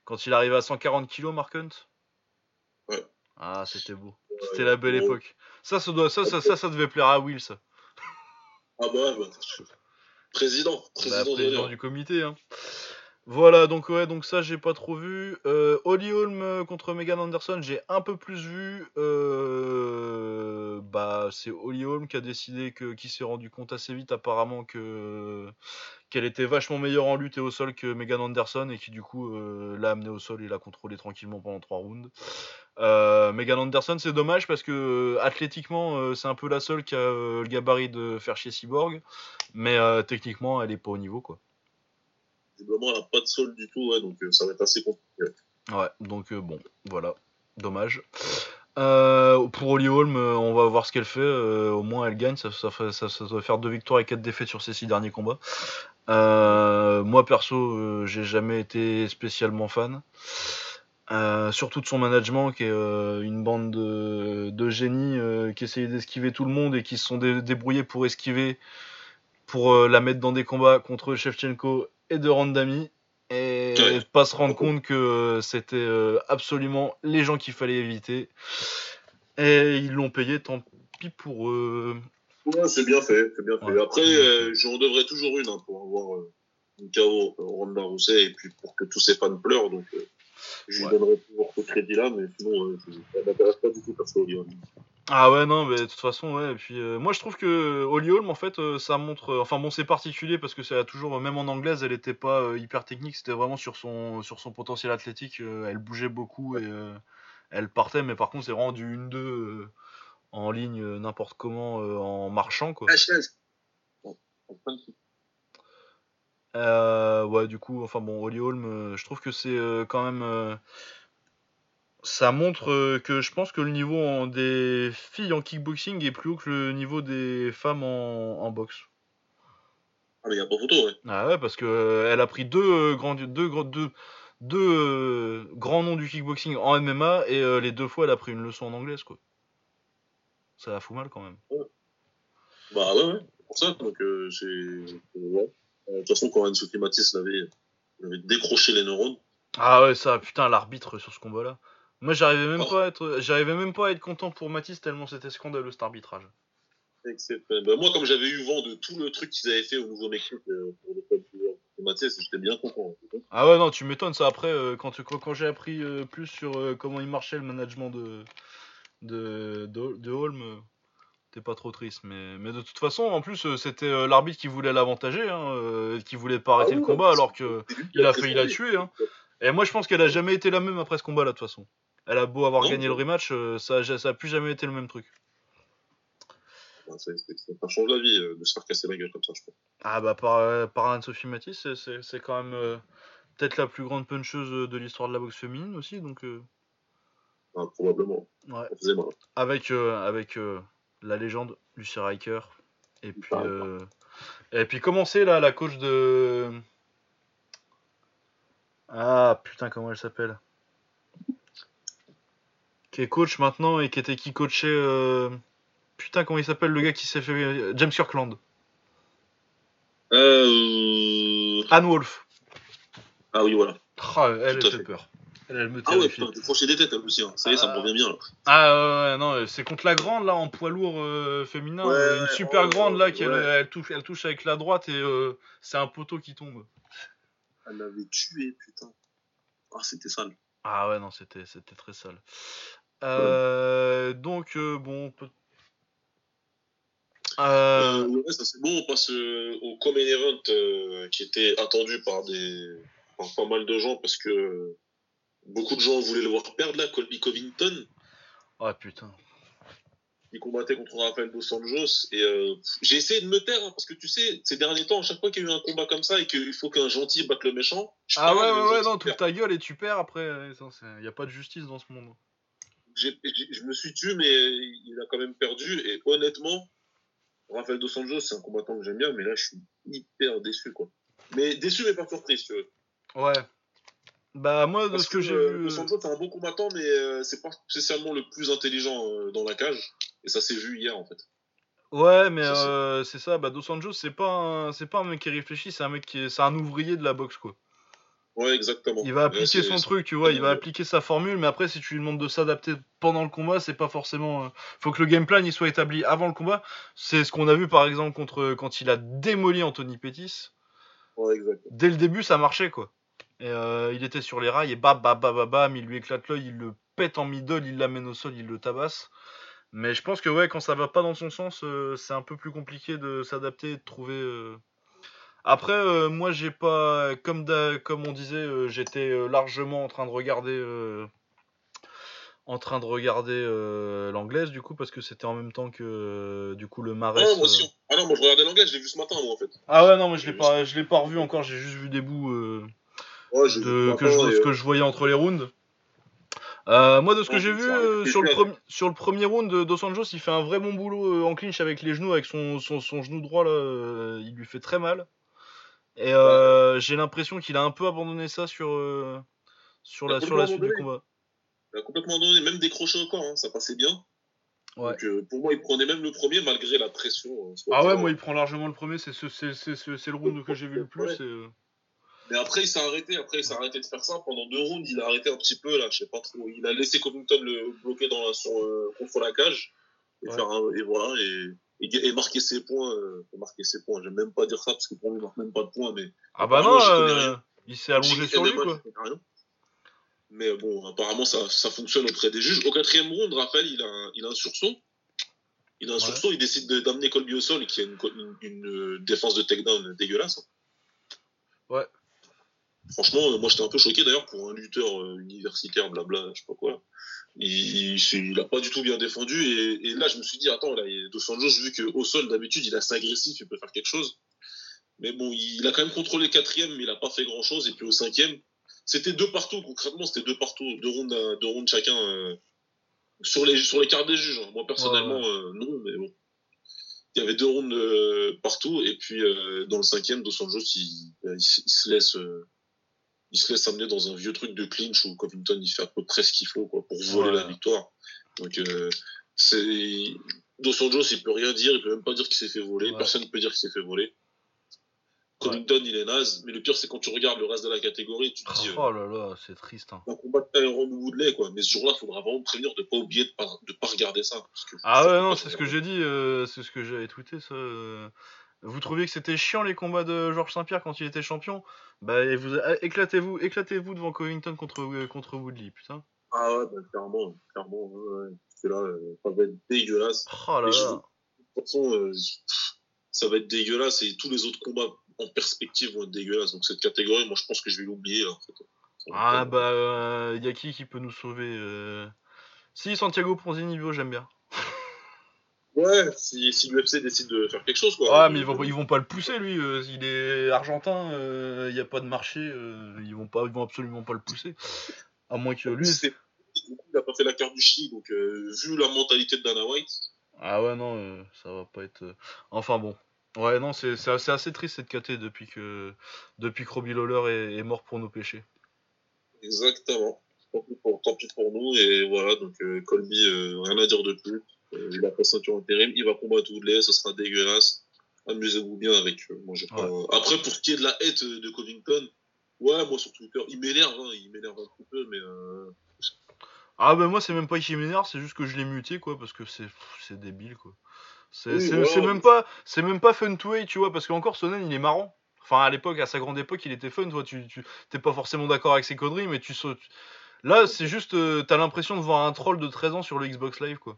quand il arrive à 140 kilos, Mark Hunt Ouais. Ah, c'était beau. C'était la belle époque. Ça ça, doit, ça, ça, ça, devait plaire à Will, ça. Ah bah, bah président. Bah, président, président du comité. Hein. Voilà, donc ouais, donc ça j'ai pas trop vu. Euh, Holly Holm euh, contre Megan Anderson, j'ai un peu plus vu. Euh, bah c'est Holly Holm qui a décidé que, qui s'est rendu compte assez vite apparemment que qu'elle était vachement meilleure en lutte et au sol que Megan Anderson et qui du coup l'a amené au sol et l'a contrôlé tranquillement pendant trois rounds. Megan Anderson c'est dommage parce que athlétiquement c'est un peu la seule qui a le gabarit de faire chier Cyborg, mais techniquement elle est pas au niveau quoi elle n'a pas de sol du tout, ouais, donc euh, ça va être assez compliqué. Ouais, donc euh, bon, voilà, dommage. Euh, pour Holly Holm, on va voir ce qu'elle fait. au moins, elle gagne. Ça, ça, doit faire deux victoires et quatre défaites sur ses six derniers combats. moi, perso, j'ai jamais été spécialement fan. surtout de son management, qui est une bande de, génies qui essayent d'esquiver tout le monde et qui se sont débrouillés pour esquiver, pour la mettre dans des combats contre Shevchenko et de Randami et pas se rendre compte que euh, c'était euh, absolument les gens qu'il fallait éviter. Et ils l'ont payé, tant pis pour eux. Ouais, c'est bien fait, c'est bien fait. Après, euh, j'en devrais toujours une hein, pour avoir une KO Ronda Rousset et puis pour que tous ces fans pleurent. Donc, je lui donnerai toujours ce crédit-là, mais sinon, ça m'intéresse pas du tout perso. Ah ouais non mais de toute façon ouais et puis euh, moi je trouve que Holly Holm en fait euh, ça montre euh, enfin bon c'est particulier parce que c'est toujours même en anglaise elle était pas hyper technique c'était vraiment sur son sur son potentiel athlétique elle bougeait beaucoup et elle partait mais par contre c'est vraiment du 1-2 en ligne n'importe comment en marchant quoi. Ouais du coup enfin bon Holly Holm je trouve que c'est quand même ça montre euh, que je pense que le niveau des filles en kickboxing est plus haut que le niveau des femmes en, boxe. Ah, mais il a pas photo, ouais. Ah ouais, parce que euh, elle a pris deux, euh, grands, deux, deux, deux grands noms du kickboxing en MMA et les deux fois elle a pris une leçon en anglaise, quoi. Ça la fout mal quand même. Bah ouais, ouais. Pour ça, donc c'est. Ouais. De toute façon, quand Anne-Sophie Matisse l'avait décroché les neurones. Ah ouais, ça, putain, l'arbitre sur ce combat-là. Moi, j'arrivais même, pas à être, j'arrivais même pas à être content pour Matisse tellement c'était scandaleux cet arbitrage. Bah, moi, comme j'avais eu vent de tout le truc qu'ils avaient fait au Nouveau-Mexique euh, pour le club de Matisse, j'étais bien content. Ah ouais, non, tu m'étonnes ça. Après, euh, quand, quand, j'ai appris euh, plus sur comment il marchait le management de, de, de, Holm, t'es pas trop triste. Mais, mais de toute façon, en plus, c'était l'arbitre qui voulait l'avantager, hein, qui voulait pas arrêter ah le combat, alors que il a failli la tuer. Hein. Et moi, je pense qu'elle a jamais été la même après ce combat-là, de toute façon. Elle a beau avoir gagné le rematch, euh, ça, ça a plus jamais été le même truc. ça, change la vie euh, de se faire casser la gueule comme ça, je crois. Ah bah par, euh, par Anne-Sophie Matisse, c'est quand même peut-être la plus grande puncheuse de l'histoire de la boxe féminine aussi, donc. Ah, probablement. Ouais. Avec, avec la légende Lucy Riker. Et puis, et puis commencer là, la coach de. Ah putain, comment elle s'appelle? Qui est coach maintenant et qui était qui coachait. Euh, putain, comment il s'appelle le gars qui s'est fait. James Kirkland? Euh... Anne Wolf. Ah oui, voilà. Ah, elle, elle fait peur. Elle, me ah ouais, putain, décrocher des têtes elle aussi. Hein. Ça y est, ça me revient bien. Là. Ah ouais, non, c'est contre la grande là en poids lourd euh, féminin. une super grande là qui elle, touche, elle touche avec la droite et euh, c'est un poteau qui tombe. Elle l'avait tué, putain. Ah, c'était sale. Ah ouais, non, c'était, c'était très sale. Euh, donc, bon, peut... ouais, ça c'est bon, on passe au Common Event qui était attendu par des par pas mal de gens parce que Beaucoup de gens voulaient le voir perdre là, Colby Covington. Ah putain. Il combattait contre Rafael Dos Anjos et euh, j'ai essayé de me taire hein, parce que tu sais, ces derniers temps, à chaque fois qu'il y a eu un combat comme ça et qu'il faut qu'un gentil batte le méchant. Ah ouais, ouais, ouais, non, toute ta gueule et tu perds après. Il n'y a pas de justice dans ce monde. je me suis tué, mais il a quand même perdu et honnêtement, Rafael Dos Anjos, c'est un combattant que j'aime bien, mais là, je suis hyper déçu quoi. Mais déçu, mais pas surpris, si tu veux. Ouais. Bah moi de ce que, j'ai vu. Sancho c'est un bon combattant mais euh, c'est pas spécialement le plus intelligent euh, dans la cage et ça s'est vu hier en fait. Ouais mais euh, c'est ça, bah Dos Santos c'est pas un... c'est pas un mec qui réfléchit, c'est un mec qui est... c'est un ouvrier de la boxe quoi. Ouais exactement. Il va appliquer son truc, tu vois, il va appliquer sa formule mais après si tu lui demandes de s'adapter pendant le combat c'est pas forcément. Faut que le game plan il soit établi avant le combat. C'est ce qu'on a vu par exemple contre quand il a démoli Anthony Pettis. Ouais exactement. Dès le début ça marchait quoi. Et euh, il était sur les rails et bam, bam, bam, bam, il lui éclate l'œil, il le pète en middle, il l'amène au sol, il le tabasse. Mais je pense que ouais, quand ça va pas dans son sens, euh, c'est un peu plus compliqué de s'adapter et de trouver. Euh. Après, moi j'ai pas, comme comme on disait, j'étais largement en train de regarder, en train de regarder l'anglaise du coup parce que c'était en même temps que du coup le marais. Ah, ah non, moi je regardais l'anglaise, je l'ai vu ce matin moi en fait. Ah ouais non, moi je l'ai pas, je l'ai pas revu encore, j'ai juste vu des bouts de, que je, ce que je voyais entre les rounds. Euh, moi, de ce que j'ai vu euh, sur, le sur le premier round, Dos Anjos, il fait un vrai bon boulot euh, en clinch avec les genoux, avec son, son, genou droit là, il lui fait très mal. Et j'ai l'impression qu'il a un peu abandonné ça sur, sur, la, sur la suite du combat. Il a complètement abandonné, même décroché corps, hein, ça passait bien. Donc, pour moi, il prenait même le premier malgré la pression. ah ouais, moi, il prend largement le premier, c'est le round que j'ai vu le plus. Mais après, il s'est arrêté. Après, il s'est arrêté de faire ça. Pendant deux rounds, il a arrêté un petit peu, là. Je sais pas trop. Il a laissé Covington le bloquer dans la, sur, euh, contre la cage. Et, faire et voilà. Et, et, marquer ses points. Euh, marquer ses points. J'aime même pas dire ça parce que pour lui, il marque même pas de points. Mais ah bah non, euh, il s'est allongé sur lui, quoi. Mais bon, apparemment, ça, ça fonctionne auprès des juges. Au quatrième round, Raphaël, il a, il a un sursaut. Il a un sursaut, il décide d'amener Colby au sol, qui a une, une, défense de takedown dégueulasse. Hein. Ouais. Franchement, euh, moi j'étais un peu choqué d'ailleurs pour un lutteur euh, universitaire, blabla, je sais pas quoi. Il, il, a pas du tout bien défendu et, là je me suis dit attends là Dos Anjos vu qu'au sol d'habitude il est assez agressif, il peut faire quelque chose. Mais bon, il, a quand même contrôlé le quatrième, mais il a pas fait grand chose. Et puis au cinquième, c'était deux partout concrètement, c'était deux partout, deux rounds, deux rounds chacun euh, sur les sur les cartes des juges. Hein. Moi personnellement non, mais bon. Il y avait deux rounds partout et puis dans le cinquième, Dos il, il, se laisse il se laisse amener dans un vieux truc de clinch où Covington il fait à peu près ce qu'il faut quoi, pour voler la victoire. Donc euh, c'est Dos Anjos il peut rien dire, il peut même pas dire qu'il s'est fait voler, personne ne peut dire qu'il s'est fait voler. Covington il est naze, mais le pire c'est quand tu regardes le reste de la catégorie, tu te dis. Oh là là, c'est triste. Hein. Un combat de Tyron Woodley quoi, mais ce jour-là, il faudra vraiment prévenir de pas oublier de pas, de pas regarder ça. ah ouais non, c'est ce que j'ai dit, euh, c'est ce que j'avais tweeté ça. Euh, vous trouviez que c'était chiant les combats de Georges Saint-Pierre quand il était champion? Bah vous ah, éclatez-vous, éclatez-vous devant Covington contre euh, contre Woodley, putain. Ah ouais, bah, clairement, clairement, ouais, c'est là, euh, ça va être dégueulasse. Oh là là. de toute façon, euh, ça va être dégueulasse et tous les autres combats en perspective vont être dégueulasses. Donc cette catégorie, moi je pense que je vais l'oublier en fait. Ah bah, il y a qui qui peut nous sauver Si Santiago Ponzinibbio, j'aime bien. Ouais, si, si l'UFC décide de faire quelque chose, quoi. Ah, mais ils vont, ils vont pas le pousser, lui. Euh, il est argentin, il euh, n'y a pas de marché, euh, ils, vont pas, ils vont absolument pas le pousser. À moins que lui. Il a pas fait la carte du Chili, donc vu la mentalité de Dana White. Ah ouais, non, ça va pas être. Enfin bon. Ouais, non, c'est assez, assez, triste cette KT depuis que, depuis que Robbie Lawler est, mort pour nos péchés. Exactement. Tant pis pour, tant pis pour nous, et voilà, donc Colby, rien à dire de plus. Euh, il a pas ceinture intérim, il va combattre Woodley, ce sera dégueulasse. Amusez-vous bien avec eux. Moi, pas... Après, pour ce qui est de la haie de Covington, Ouais, moi sur Twitter, il m'énerve, hein, il m'énerve un petit peu, mais. Euh... Ah, bah moi, c'est même pas qu'il m'énerve, c'est juste que je l'ai muté, quoi, parce que c'est débile, quoi. C'est même, pas, même pas fun to hate, tu vois, parce qu'encore Sonnen, il est marrant. Enfin, à l'époque, à sa grande époque, il était fun, toi, tu t'es pas forcément d'accord avec ses conneries, mais tu sautes. Là, c'est juste, euh, t'as l'impression de voir un troll de 13 ans sur le Xbox Live, quoi.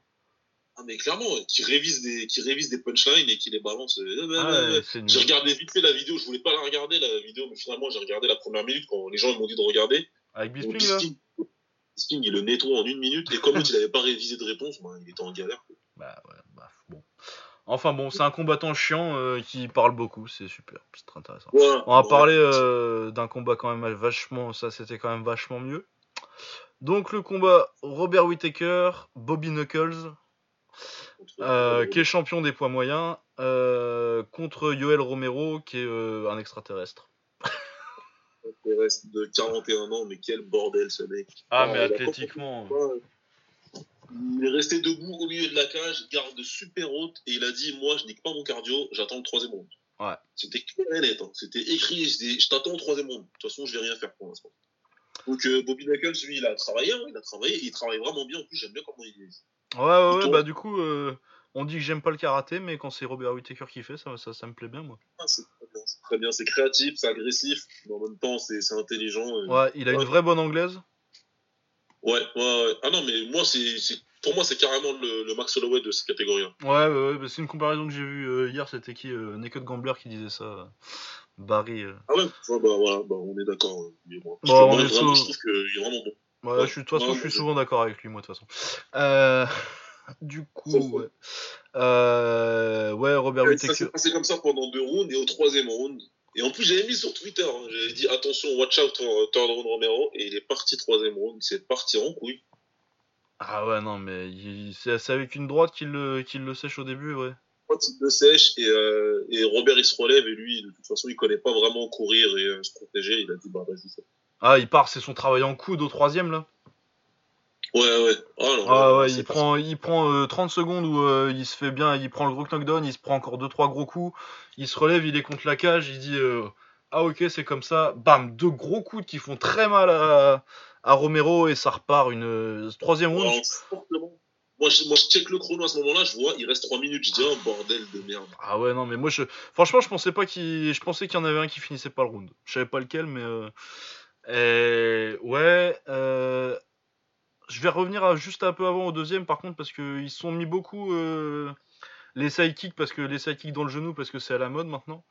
Ah mais clairement, qui révise des, qui révise des punchlines et qui les balance. Euh, j'ai regardé vite fait la vidéo, je voulais pas la regarder la vidéo, mais finalement j'ai regardé la première minute quand les gens m'ont dit de regarder. Avec Bisping, là Bisping, il le nettoie en une minute et comme il avait pas révisé de réponse, ben, il était en galère. [LAUGHS] Bah ouais, bah bon. Enfin bon, c'est un combattant chiant euh, qui parle beaucoup, c'est super, c'est très intéressant. On va parler euh, d'un combat quand même vachement, ça c'était quand même vachement mieux. Donc le combat Robert Whittaker, Bobby Knuckles, euh, qui est champion des poids moyens, euh, contre Yoel Romero, qui est euh, un extraterrestre. Extraterrestre de 41 ans, mais quel bordel ce mec. Ah, mais athlétiquement. Il est resté debout au milieu de la cage, garde super haute, et il a dit Moi, je nique pas mon cardio, j'attends le troisième round. Ouais. C'était clair et net. Hein. C'était écrit Je t'attends au troisième round. De toute façon, je vais rien faire pour l'instant. Donc, Bobby Knuckles, lui, il a travaillé, hein, il a travaillé, il travaille vraiment bien. En plus, j'aime bien comment il est. Ouais, ouais, ouais bah du coup, euh, on dit que j'aime pas le karaté, mais quand c'est Robert Whittaker qui fait, ça, ça, ça me plaît bien, moi. Ah, c'est très bien, c'est créatif, c'est agressif, mais en même temps, c'est intelligent. Ouais, il a une vraie bonne anglaise. Ouais, ouais, ouais. Ah non, mais moi, c'est pour moi, c'est carrément le, Max Holloway de cette catégorie. Ouais, ouais, ouais bah, c'est une comparaison que j'ai vue euh, hier, c'était qui euh, Naked Gambler qui disait ça. Barry. Ah ouais, bah, voilà, bah, on est d'accord. Bon, je, bon, je trouve qu'il est vraiment bon. Ouais, je suis, de toute façon, je suis souvent d'accord avec lui, moi, de toute façon. Euh, [LAUGHS] du coup, ouais. Euh, ouais, Robert Whittaker. Ça s'est passé comme ça pendant deux rounds, et au troisième round. Et en plus, j'avais mis sur Twitter, hein, j'avais dit attention, watch out, euh, third round Romero, et il est parti troisième round, c'est parti en couille. Ah ouais, non, mais c'est avec une droite qu'il le, le sèche au début, ouais. Droite, il le sèche, et, euh, et Robert il se relève, et lui, de toute façon, il connaît pas vraiment courir et se protéger, il a dit bah vas-y, ah, il part, c'est son travail en coude au troisième là Ouais, ouais. Oh, ah ouais, il prend, il prend 30 euh, secondes où euh, il se fait bien, il prend le gros knockdown, il se prend encore 2-3 gros coups, il se relève, il est contre la cage, il dit euh, Ah ok, c'est comme ça, bam, deux gros coups qui font très mal à, à Romero et ça repart une troisième round. Moi je, moi, je check le chrono à ce moment-là, je vois, il reste 3 minutes, je dis Oh bordel de merde. Ah ouais, non, mais moi, je, franchement, je pensais pas qu'il, je pensais qu'il y en avait un qui finissait pas le round. Je savais pas lequel, mais. Et ouais, euh, je vais revenir juste un peu avant au deuxième par contre parce qu'ils sont mis beaucoup euh, les sidekicks parce que les sidekicks dans le genou parce que c'est à la mode maintenant.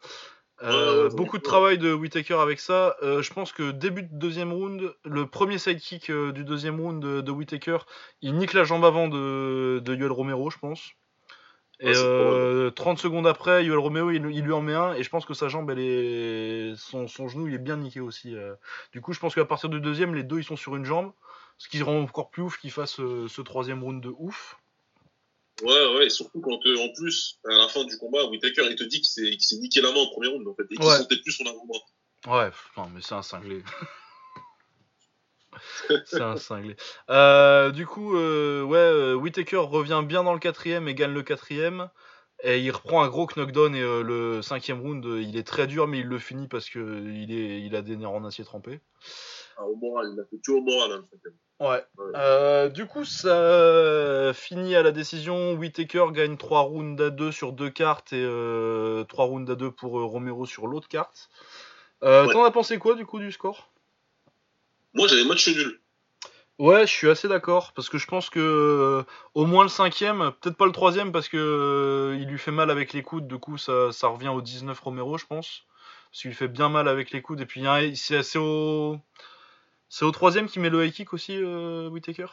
Euh, beaucoup de travail de Whitaker avec ça. je pense que début de deuxième round, le premier sidekick du deuxième round de, de, Whitaker, il nique la jambe avant de, de Yoel Romero, je pense. Et 30 euh, secondes après, Yoel Romeo, il, lui en met un, et je pense que sa jambe, elle est, son, genou, il est bien niqué aussi. Euh. Du coup, je pense qu'à partir du deuxième, les deux, ils sont sur une jambe, ce qui rend encore plus ouf qu'il fasse euh, ce troisième round de ouf. Ouais, ouais, et surtout quand, en plus, à la fin du combat, Whitaker, il te dit qu'il s'est niqué la main au premier round, en fait, et qu'il sentait plus son avant-bras. Ouais, non, mais c'est un cinglé. [LAUGHS] [LAUGHS] c'est un cinglé. Euh, du coup, euh, ouais, euh, Whitaker revient bien dans le quatrième et gagne le quatrième. Et il reprend un gros knockdown et le cinquième round, il est très dur, mais il le finit parce que il, est, il a des nerfs en acier trempé. Ah, au moral, il a fait tout au moral, hein, cinquième. Ouais. du coup, ça finit à la décision. Whitaker gagne 3 rounds à 2 sur deux cartes et 3 rounds à 2 pour Romero sur l'autre carte. T'en as pensé quoi du coup du score? Moi, j'avais match nul. Ouais, je suis assez d'accord parce que je pense que euh, au moins le cinquième, peut-être pas le troisième parce que euh, il lui fait mal avec les coudes. Du coup, ça, revient au 19 Romero, je pense, parce qu'il fait bien mal avec les coudes. Et puis c'est au c'est au troisième qui met le high kick aussi, euh, Whitaker.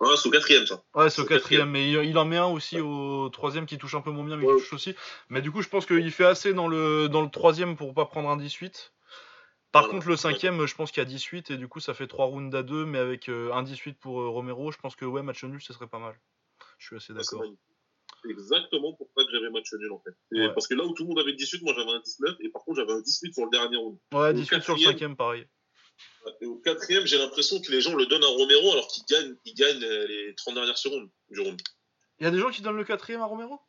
Ah, c'est au quatrième ça. Ouais, c'est au quatrième, mais il, en met un aussi au troisième qui touche un peu moins bien, mais qui touche aussi. Mais du coup, je pense qu'il fait assez dans le dans le troisième pour pas prendre un 18. Par contre, le cinquième, je pense qu'il y a 18 et du coup, ça fait 3 rounds à 2, mais avec euh, un 18 pour euh, Romero, je pense que ouais, match nul, ce serait pas mal. Je suis assez d'accord. C'est exactement pour ça que j'avais match nul en fait. Parce que là où tout le monde avait 18, moi j'avais un 19 et par contre j'avais un 18 sur le dernier round. Ouais, 18 sur le cinquième, pareil. Et au quatrième, j'ai l'impression que les gens le donnent à Romero alors qu'il gagne, il gagne les 30 dernières secondes du round. Il y a des gens qui donnent le quatrième à Romero?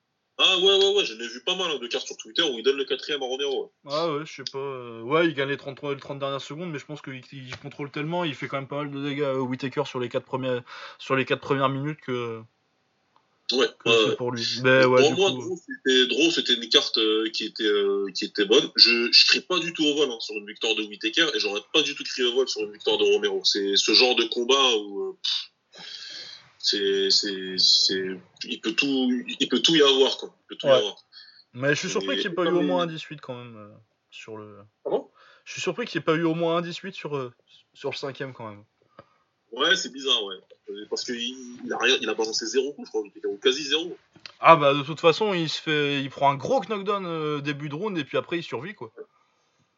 Ah ouais, ouais, ouais, j'en ai vu pas mal hein, de cartes sur Twitter où il donne le quatrième à Romero. Ah ouais, je sais pas. euh, Ouais, il gagne les 30, les 30 dernières secondes, mais je pense qu'il il contrôle tellement, il fait quand même pas mal de dégâts euh, Whitaker sur les 4 premières, sur les quatre premières minutes que, Ouais, que ouais, ouais. pour lui. Mais ouais, pour moi, coup, Draw, c'était- une carte euh, qui, était, euh, qui était bonne. Je je crie pas du tout au vol hein, sur une victoire de Whitaker et j'aurais pas du tout crié au vol sur une victoire de Romero. C'est ce genre de combat où euh, pff, c'est, c'est, c'est, il peut tout, il peut tout y avoir quoi. Il peut tout y avoir. mais je suis surpris qu'il n'y ait pas eu au moins un 18 quand même euh, sur le. Pardon? Je suis surpris qu'il n'y ait pas eu au moins un 18 sur, euh, sur le cinquième quand même. Ouais, c'est bizarre, ouais. Euh, Parce qu'il il a rien, il a balancé zéro coup, je crois, ou quasi zéro. Ah bah de toute façon, il se fait, il prend un gros knockdown euh, début de round et puis après il survit quoi.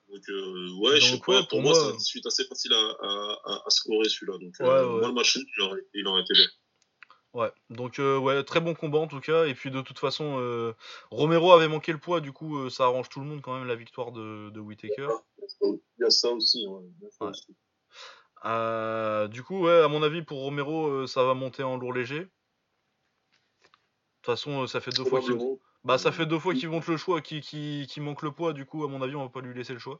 Donc, euh, ouais, je sais pas, pour, moi, moi, c'est un 18 assez facile à, à, à, à scorer celui-là. Donc, Ouais, euh, ouais. moi, le match, il aurait, il aurait été bien. Ouais, donc euh, ouais, très bon combat en tout cas. Et puis de toute façon, euh, Romero avait manqué le poids, du coup euh, ça arrange tout le monde quand même la victoire de, de Whitaker. Il y a ça aussi, ouais. Il y a ça Ouais. aussi. Du coup, ouais, à mon avis pour Romero, ça va monter en lourd léger. De toute façon, ça fait deux fois qu'il bah ça fait deux fois qu'il monte le choix, qui manque le poids. Du coup, à mon avis, on va pas lui laisser le choix.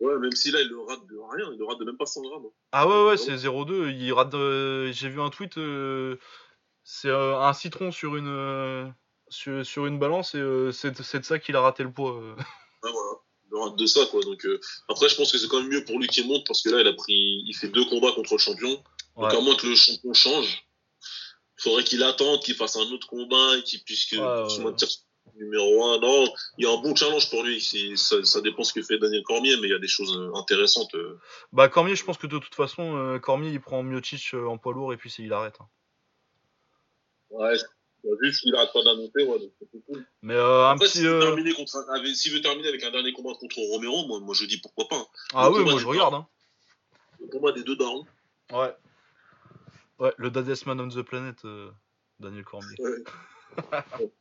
Ouais, même si là, il le rate de rien, il le rate de même pas 100 grammes. hein. Ah ouais, ouais, c'est 0-2. Il rate. euh, J'ai vu un tweet. euh, c'est euh, un citron sur une euh, sur, sur une balance et c'est de ça qu'il a raté le poids. Ouais, voilà. Il rate de ça, quoi. Donc, après, je pense que c'est quand même mieux pour lui qu'il monte parce que là, il a pris, il fait deux combats contre le champion. Ouais. Donc, à moins que le champion change, il faudrait qu'il attende, qu'il fasse un autre combat et qu'il puisse que, Ouais, se numéro un. Non, il y a un bon challenge pour lui. Ça, ça dépend ce que fait Daniel Cormier, mais il y a des choses euh, intéressantes. euh. Bah Cormier, je pense que de toute façon, euh, Cormier il prend Miocic en poids lourd et puis il arrête. hein. Ouais, vu qu'il arrête pas d'annoncer, ouais, donc c'est cool. Mais euh, un petit. s'il veut, terminer contre avec, s'il veut terminer avec un dernier combat contre Romero, moi, moi je dis pourquoi pas. Ah le oui, moi je regarde. Hein. Le combat des deux darons. Ouais. Ouais, le Daddest Man on the Planet, euh, Daniel Cormier. Ouais. [LAUGHS]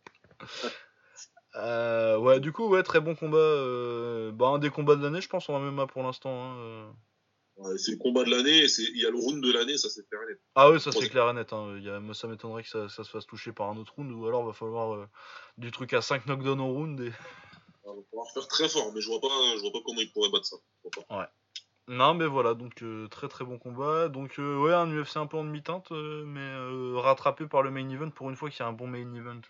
Euh, ouais, du coup, ouais, très bon combat. euh, Bah, un des combats de l'année, je pense, en MMA pour l'instant. hein, euh. Ouais, c'est le combat de l'année, et il y a le round de l'année, ça c'est clair et net. Ah oui, ça c'est clair et net. Hein. Il y a, moi, ça m'étonnerait que ça, ça se fasse toucher par un autre round, ou alors va falloir euh, du truc à 5 knockdowns au round. Et... On [LAUGHS] va pouvoir faire très fort, mais je vois pas, je vois pas comment il pourrait battre ça. Non, mais voilà, donc euh, très très bon combat. Donc, euh, ouais, un UFC un peu en demi-teinte, euh, mais rattrapé par le main event pour une fois qu'il y a un bon main event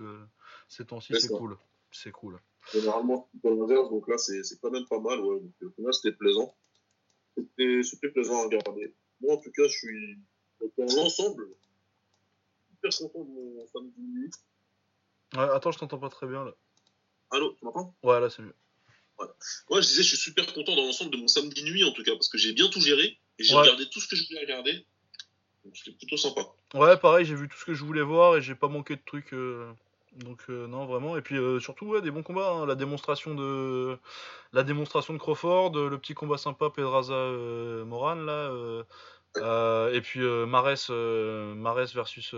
ces temps-ci, C'est cool. C'est cool. Généralement, c'est pas l'inverse, donc là c'est quand même pas mal. Ouais. Donc, au final, c'était plaisant. C'était plaisant à regarder. Moi en tout cas, je suis dans l'ensemble super content de mon samedi nuit. Ouais, attends, je t'entends pas très bien là. Allô, tu m'entends? Ouais, là c'est mieux. Ouais, je disais, je suis super content dans l'ensemble de mon samedi nuit en tout cas, parce que j'ai bien tout géré et j'ai Ouais. regardé tout ce que je voulais regarder. Donc c'était plutôt sympa. Ouais, pareil, j'ai vu tout ce que je voulais voir et j'ai pas manqué de trucs. euh, Donc euh, non, vraiment. Et puis euh, surtout, ouais, des bons combats. hein. La démonstration de la démonstration de Crawford, le petit combat sympa Pedraza euh, Moran là. et puis Mares, Mares versus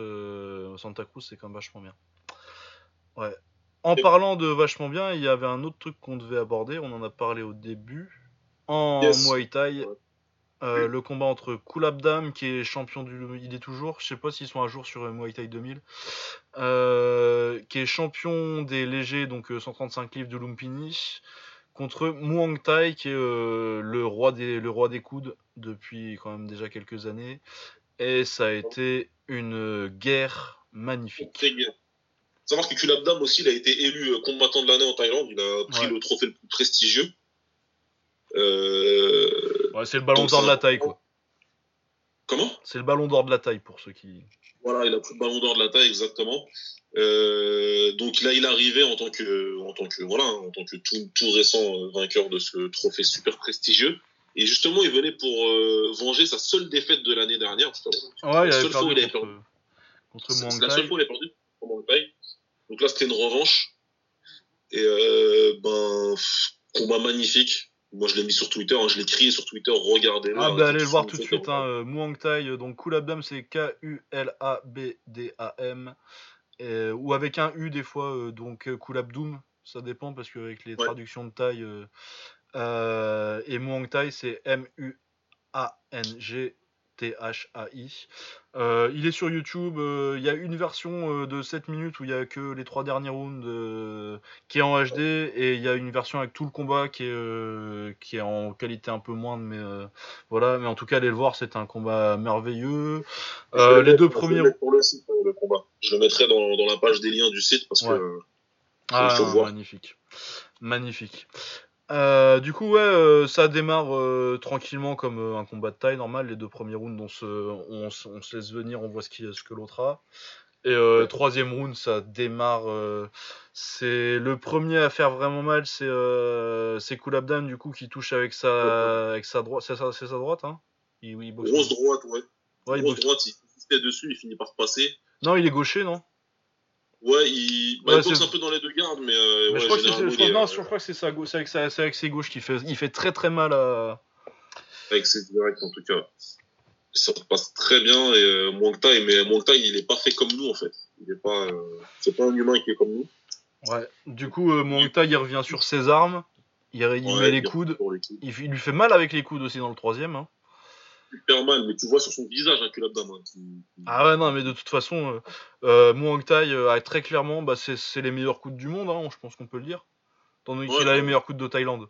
Santa Cruz, c'est quand même vachement bien. Ouais. En parlant de vachement bien, il y avait un autre truc qu'on devait aborder. On en a parlé au début. En Yes. Muay Thai, Euh, le combat entre Kulabdam, qui est champion du. Il est toujours, je sais pas s'ils sont à jour sur euh, Muay Thai 2000, euh, qui est champion des légers, donc euh, 135 livres de Lumpini, contre Muang Thai, qui est euh, le, roi des, le roi des coudes depuis quand même déjà quelques années. Et ça a été une guerre magnifique. Savoir que Kulabdam aussi, il a été élu euh, combattant de l'année en Thaïlande. Il a pris Ouais. le trophée le plus prestigieux. Euh, Ouais, c'est le ballon d'or de la taille, quoi. Comment? C'est le ballon d'or de la taille pour ceux qui. Voilà, il a pris le ballon d'or de la taille, exactement. Euh, donc là, il est arrivé en tant que, en tant que, voilà, en tant que tout, tout récent euh, vainqueur de ce trophée super prestigieux. Et justement, il venait pour euh, venger sa seule défaite de l'année dernière. Ouais, La seule fois où il avait perdu. contre C'est Muang c'est la seule Thai. fois où il a perdu contre. Donc là, c'était une revanche. Et euh, ben, combat magnifique. Moi, je l'ai mis sur Twitter, hein, je l'ai crié sur Twitter, regardez-le. Ah hein, bah allez le voir tout de suite, faites, hein, euh, Muang Thai, euh, donc Kulabdam c'est K-U-L-A-B-D-A-M, euh, ou avec un U des fois, euh, donc Kulabdoum, ça dépend parce qu'avec les Ouais. traductions de Thai, euh, et Muang Thai c'est M-U-A-N-G T-H-A-I. Euh, il est sur YouTube. euh, Il y a une version euh, de 7 minutes où il y a que les trois derniers rounds euh, qui est en HD et il y a une version avec tout le combat qui est, euh, qui est en qualité un peu moindre. Mais euh, voilà. Mais en tout cas, allez le voir. C'est un combat merveilleux. Je Euh, les deux je premiers. mettre pour le site, euh, le combat. Je le mettrai dans, dans la page des liens du site parce Ouais. que Ah, faut voir. magnifique. Magnifique. Euh, du coup, ouais, euh, ça démarre euh, tranquillement comme un combat de taille normal. Les deux premiers rounds, on se, on, se- on se laisse venir, on voit ce, qui, ce que l'autre a. Et Ouais. troisième round, ça démarre. c'est le premier à faire vraiment mal, c'est c'est Kulabdan du coup qui touche avec sa, avec sa droite. C'est sa, droite, hein? Il, il grosse droite, ouais. Ouais, il grosse droite, il fait dessus, il finit par passer. Non, il est gaucher, non? Ouais, il, bah, Ouais, il boxe un peu dans les deux gardes, mais, euh, Mais ouais, je crois généralement, je non, euh, je crois que c'est sa avec, sa- c'est avec ses gauches qu'il fait. Il fait très très mal à. avec ses directs en tout cas. Ça passe très bien et euh, mais Thai, il est pas fait comme nous en fait. Il est pas, euh, c'est pas un humain qui est comme nous. Ouais. Du coup, euh, il revient sur ses armes. Il, il Ouais, met les coudes. pour les coudes. Il, il lui fait mal avec les coudes aussi dans le troisième. hein. Super mal, mais tu vois sur son visage hein, qui- qui- Ah ouais, non, mais de toute façon, euh, euh, Muang Thai euh, a très clairement, bah, c'est les meilleurs coudes du monde, hein, je pense qu'on peut le dire. Ouais, qu'il a les meilleurs coudes de Thaïlande.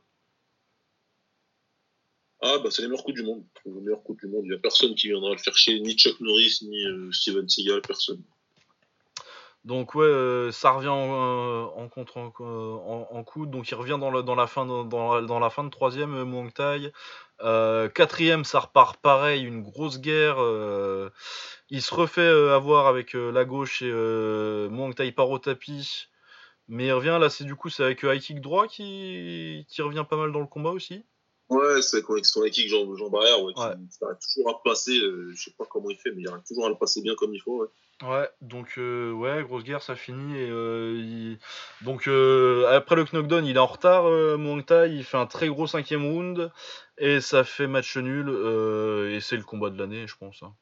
Ah bah c'est les meilleurs coups du monde. Les meilleurs coups du monde. Il y a personne qui viendra le faire chier, ni Chuck Norris, ni euh, Steven Seagal, personne. Donc ouais, euh, ça revient en, en contre en, en- en coude, donc il revient dans, le- dans, la, fin de, dans, la, dans la fin de troisième, Muang Thai. Euh, quatrième, ça repart pareil, une grosse guerre. euh, il se refait euh, avoir avec la gauche et euh, Muang Thai part au tapis. Mais il revient, là c'est du coup c'est avec high kick droit qui, qui revient pas mal dans le combat aussi. Ouais, c'est quand son équipe Jean, Jean Barrière, ouais, Ouais. qui arrive toujours à passer, je sais pas comment il fait, mais il arrive toujours à le passer bien comme il faut. Ouais. Ouais, donc euh, ouais, grosse guerre, ça finit. Et, euh, il- Donc euh, après le knockdown, il est en retard, Muang Thai, il fait un très gros cinquième round et ça fait match nul et c'est le combat de l'année, je pense. hein.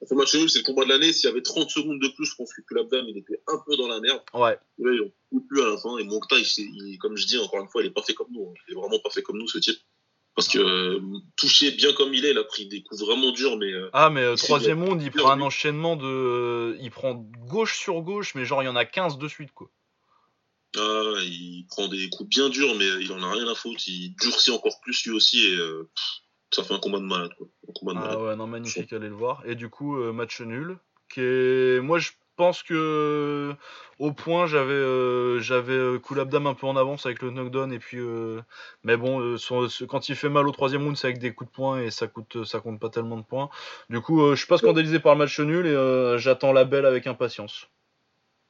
Ça fait match nul, c'est le combat de l'année. S'il y avait 30 secondes de plus, je pense que Kulabdam, il était un peu dans la merde. Ouais, Et là, ils ont plus à la fin. Et il, il- comme je dis encore une fois, il est pas fait comme nous. hein. Il est vraiment pas fait comme nous, ce type. Parce que euh, touché bien comme il est, il a pris des coups vraiment durs, mais euh, ah mais euh, troisième round, il prend un enchaînement de, il prend gauche sur gauche, mais genre il y en a 15 de suite quoi. ah, il prend des coups bien durs, mais il en a rien à foutre. Il durcit encore plus lui aussi. Et euh, ça fait un combat de malade. Quoi. Un combat de Ah malade. ouais, non, magnifique, allez le voir. Et du coup, match nul. Qui est... Moi, je pense que au point, j'avais euh, j'avais euh, Kulabdam un peu en avance avec le knockdown. Et puis, euh, mais bon, euh, quand il fait mal au troisième round, c'est avec des coups de poing et ça coûte ça compte pas tellement de points. Du coup, euh, je suis pas scandalisé par le match nul et euh, j'attends la belle avec impatience.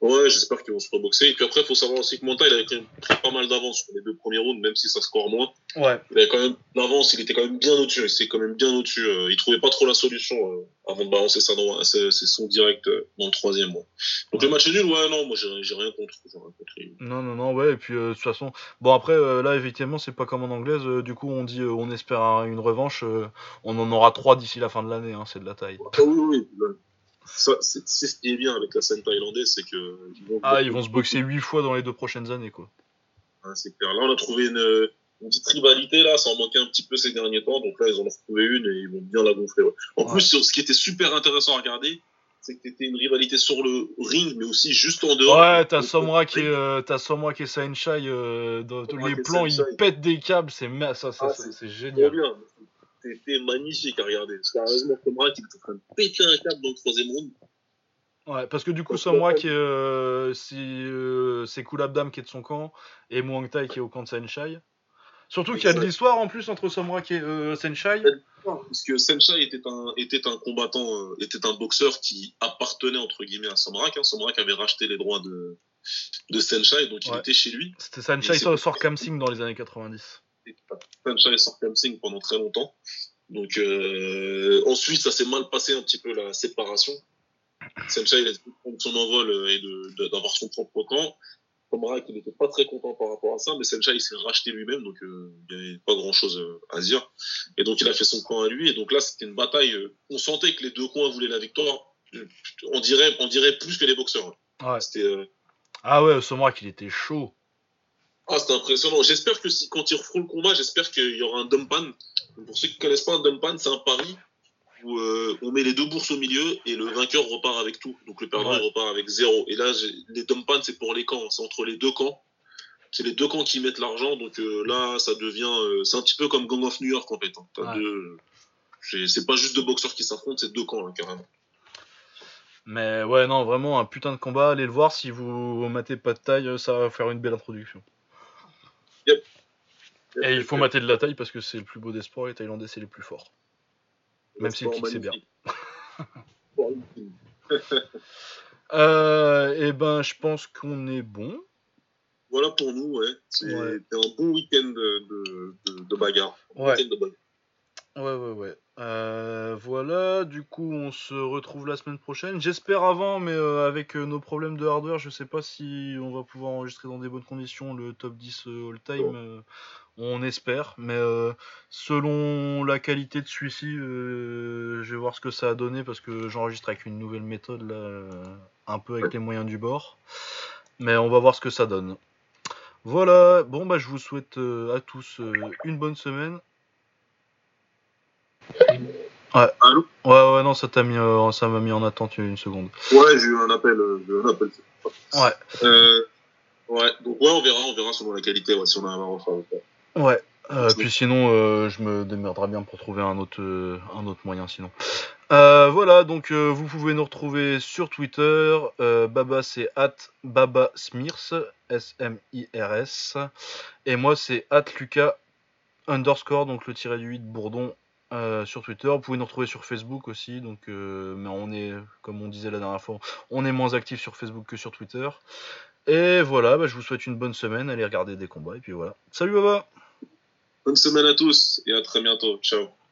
Ouais, j'espère qu'ils vont se reboxer. Et puis après, il faut savoir aussi que Monta, il avait quand même pris pas mal d'avance sur les deux premiers rounds, même si ça score moins. Ouais. Il avait quand même l'avance, il était quand même bien au-dessus. Il était quand même bien au-dessus. euh, il trouvait pas trop la solution euh, avant de balancer sa droite. C'est c'est son direct euh, dans le troisième. moi. Donc Ouais. le match est nul, ouais, non, moi j'ai rien contre. Non, non, non, ouais, et puis euh, de toute façon, bon après, euh, là, effectivement, c'est pas comme en anglaise, euh, du coup, on dit, euh, on espère un- une revanche, euh, on en aura trois d'ici la fin de l'année, hein, c'est de la taille. Ah oui, oui, oui. Ça, c'est c'est ce qui est bien avec la scène thaïlandaise, c'est que ils vont, Ah, ils vont se boxer huit fois dans les deux prochaines années, quoi. C'est clair. Là, on a trouvé une, une petite rivalité, là, ça en manquait un petit peu ces derniers temps, donc là, ils en ont retrouvé une et ils vont bien la gonfler. ouais. En Ouais. plus, ce qui était super intéressant à regarder, c'est que c'était une rivalité sur le ring, mais aussi juste en dehors. Ouais, t'as ring. euh, t'as Somrak et Sainchai, euh, dans tous Somrak les plans, ils pètent des câbles, c'est ma- ça, ça, Ah, c'est c'est c'est Trop génial. bien. C'était magnifique à regarder. Sérieusement, Comrat, il était en train de péter un câble dans le troisième round. Ouais, parce que du coup, Donc, Somrak, euh, si, euh, c'est qui est de son camp, et Muang Thai qui est au camp de Sainchai. Surtout qu'il y a de l'histoire en plus entre Somrak et euh, Sainchai. Parce que Senshai était un, était un combattant, euh, était un boxeur qui appartenait entre guillemets à Samrak. Hein. Samrak avait racheté les droits de, de Senshai, donc il était chez lui. C'était c'est- sort, sort Kamsing dans les années 90. Senshai sort Kamsing pendant très longtemps. Donc euh, ensuite, ça s'est mal passé un petit peu la séparation. Senshai il a de prendre son envol euh, et d'avoir son propre camp. Samrak, il n'était pas très content par rapport à ça, mais Senshai il s'est racheté lui-même, donc euh, il n'y avait pas grand-chose à dire. Et donc il a fait son camp à lui. Et donc là, c'était une bataille. on sentait que les deux coins voulaient la victoire. On dirait, on dirait plus que les boxeurs. Ouais. C'était, euh, Ah ouais, Somrak, il était chaud. Ah, c'était impressionnant. J'espère que si, quand ils referont le combat, j'espère qu'il y aura un dumpan. Pour ceux qui connaissent pas un dumpan, c'est un pari où euh, on met les deux bourses au milieu et le vainqueur repart avec tout. Donc le perdant repart avec zéro. Et là, les dumpan c'est pour les camps, c'est entre les deux camps. C'est les deux camps qui mettent l'argent, donc euh, là, ça devient, euh, c'est un petit peu comme Gang of New York en fait. Hein. C'est pas juste deux boxeurs qui s'affrontent, c'est deux camps carrément. Mais ouais, non, vraiment un putain de combat. Allez le voir si vous matez pas de taille, ça va faire une belle introduction. Yep. Et il faut mater de la taille parce que c'est le plus beau des sports, les Thaïlandais c'est les plus forts. Même si le kick c'est bien. euh, et eh ben je pense qu'on est bon. Voilà pour nous, ouais. C'était un bon week-end de, de, bagarre. Ouais. Ouais, ouais, ouais. Euh, voilà, du coup, on se retrouve la semaine prochaine. J'espère avant, mais euh, avec euh, nos problèmes de hardware, je sais pas si on va pouvoir enregistrer dans des bonnes conditions le top 10 all-time. on espère, mais selon la qualité de celui-ci, je vais voir ce que ça a donné parce que j'enregistre avec une nouvelle méthode là, un peu avec les moyens du bord. Mais on va voir ce que ça donne. Voilà, bon bah je vous souhaite à tous une bonne semaine Ouais. ouais, ouais, non, ça t'a mis, euh, ça m'a mis en attente une seconde. Ouais, j'ai eu un appel, euh, un appel. Ouais. Euh, ouais, donc ouais, on verra, on verra selon la qualité, ouais, si on a un refaire Ouais. Euh, puis sinon, je me démerderai bien pour trouver un autre, un autre moyen sinon. voilà, donc vous pouvez nous retrouver sur Twitter. Baba c'est at Baba Smirs, S-M-I-R-S. Et moi c'est at Lucas underscore, donc le tiré du 8 Bourdon euh, sur Twitter. Vous pouvez nous retrouver sur Facebook aussi. Donc, euh, mais on est, comme on disait la dernière fois, on est moins actif sur Facebook que sur Twitter. Et voilà, bah, je vous souhaite une bonne semaine. Allez regarder des combats. Et puis voilà. Salut Baba Bonne semaine à tous et à très bientôt. Ciao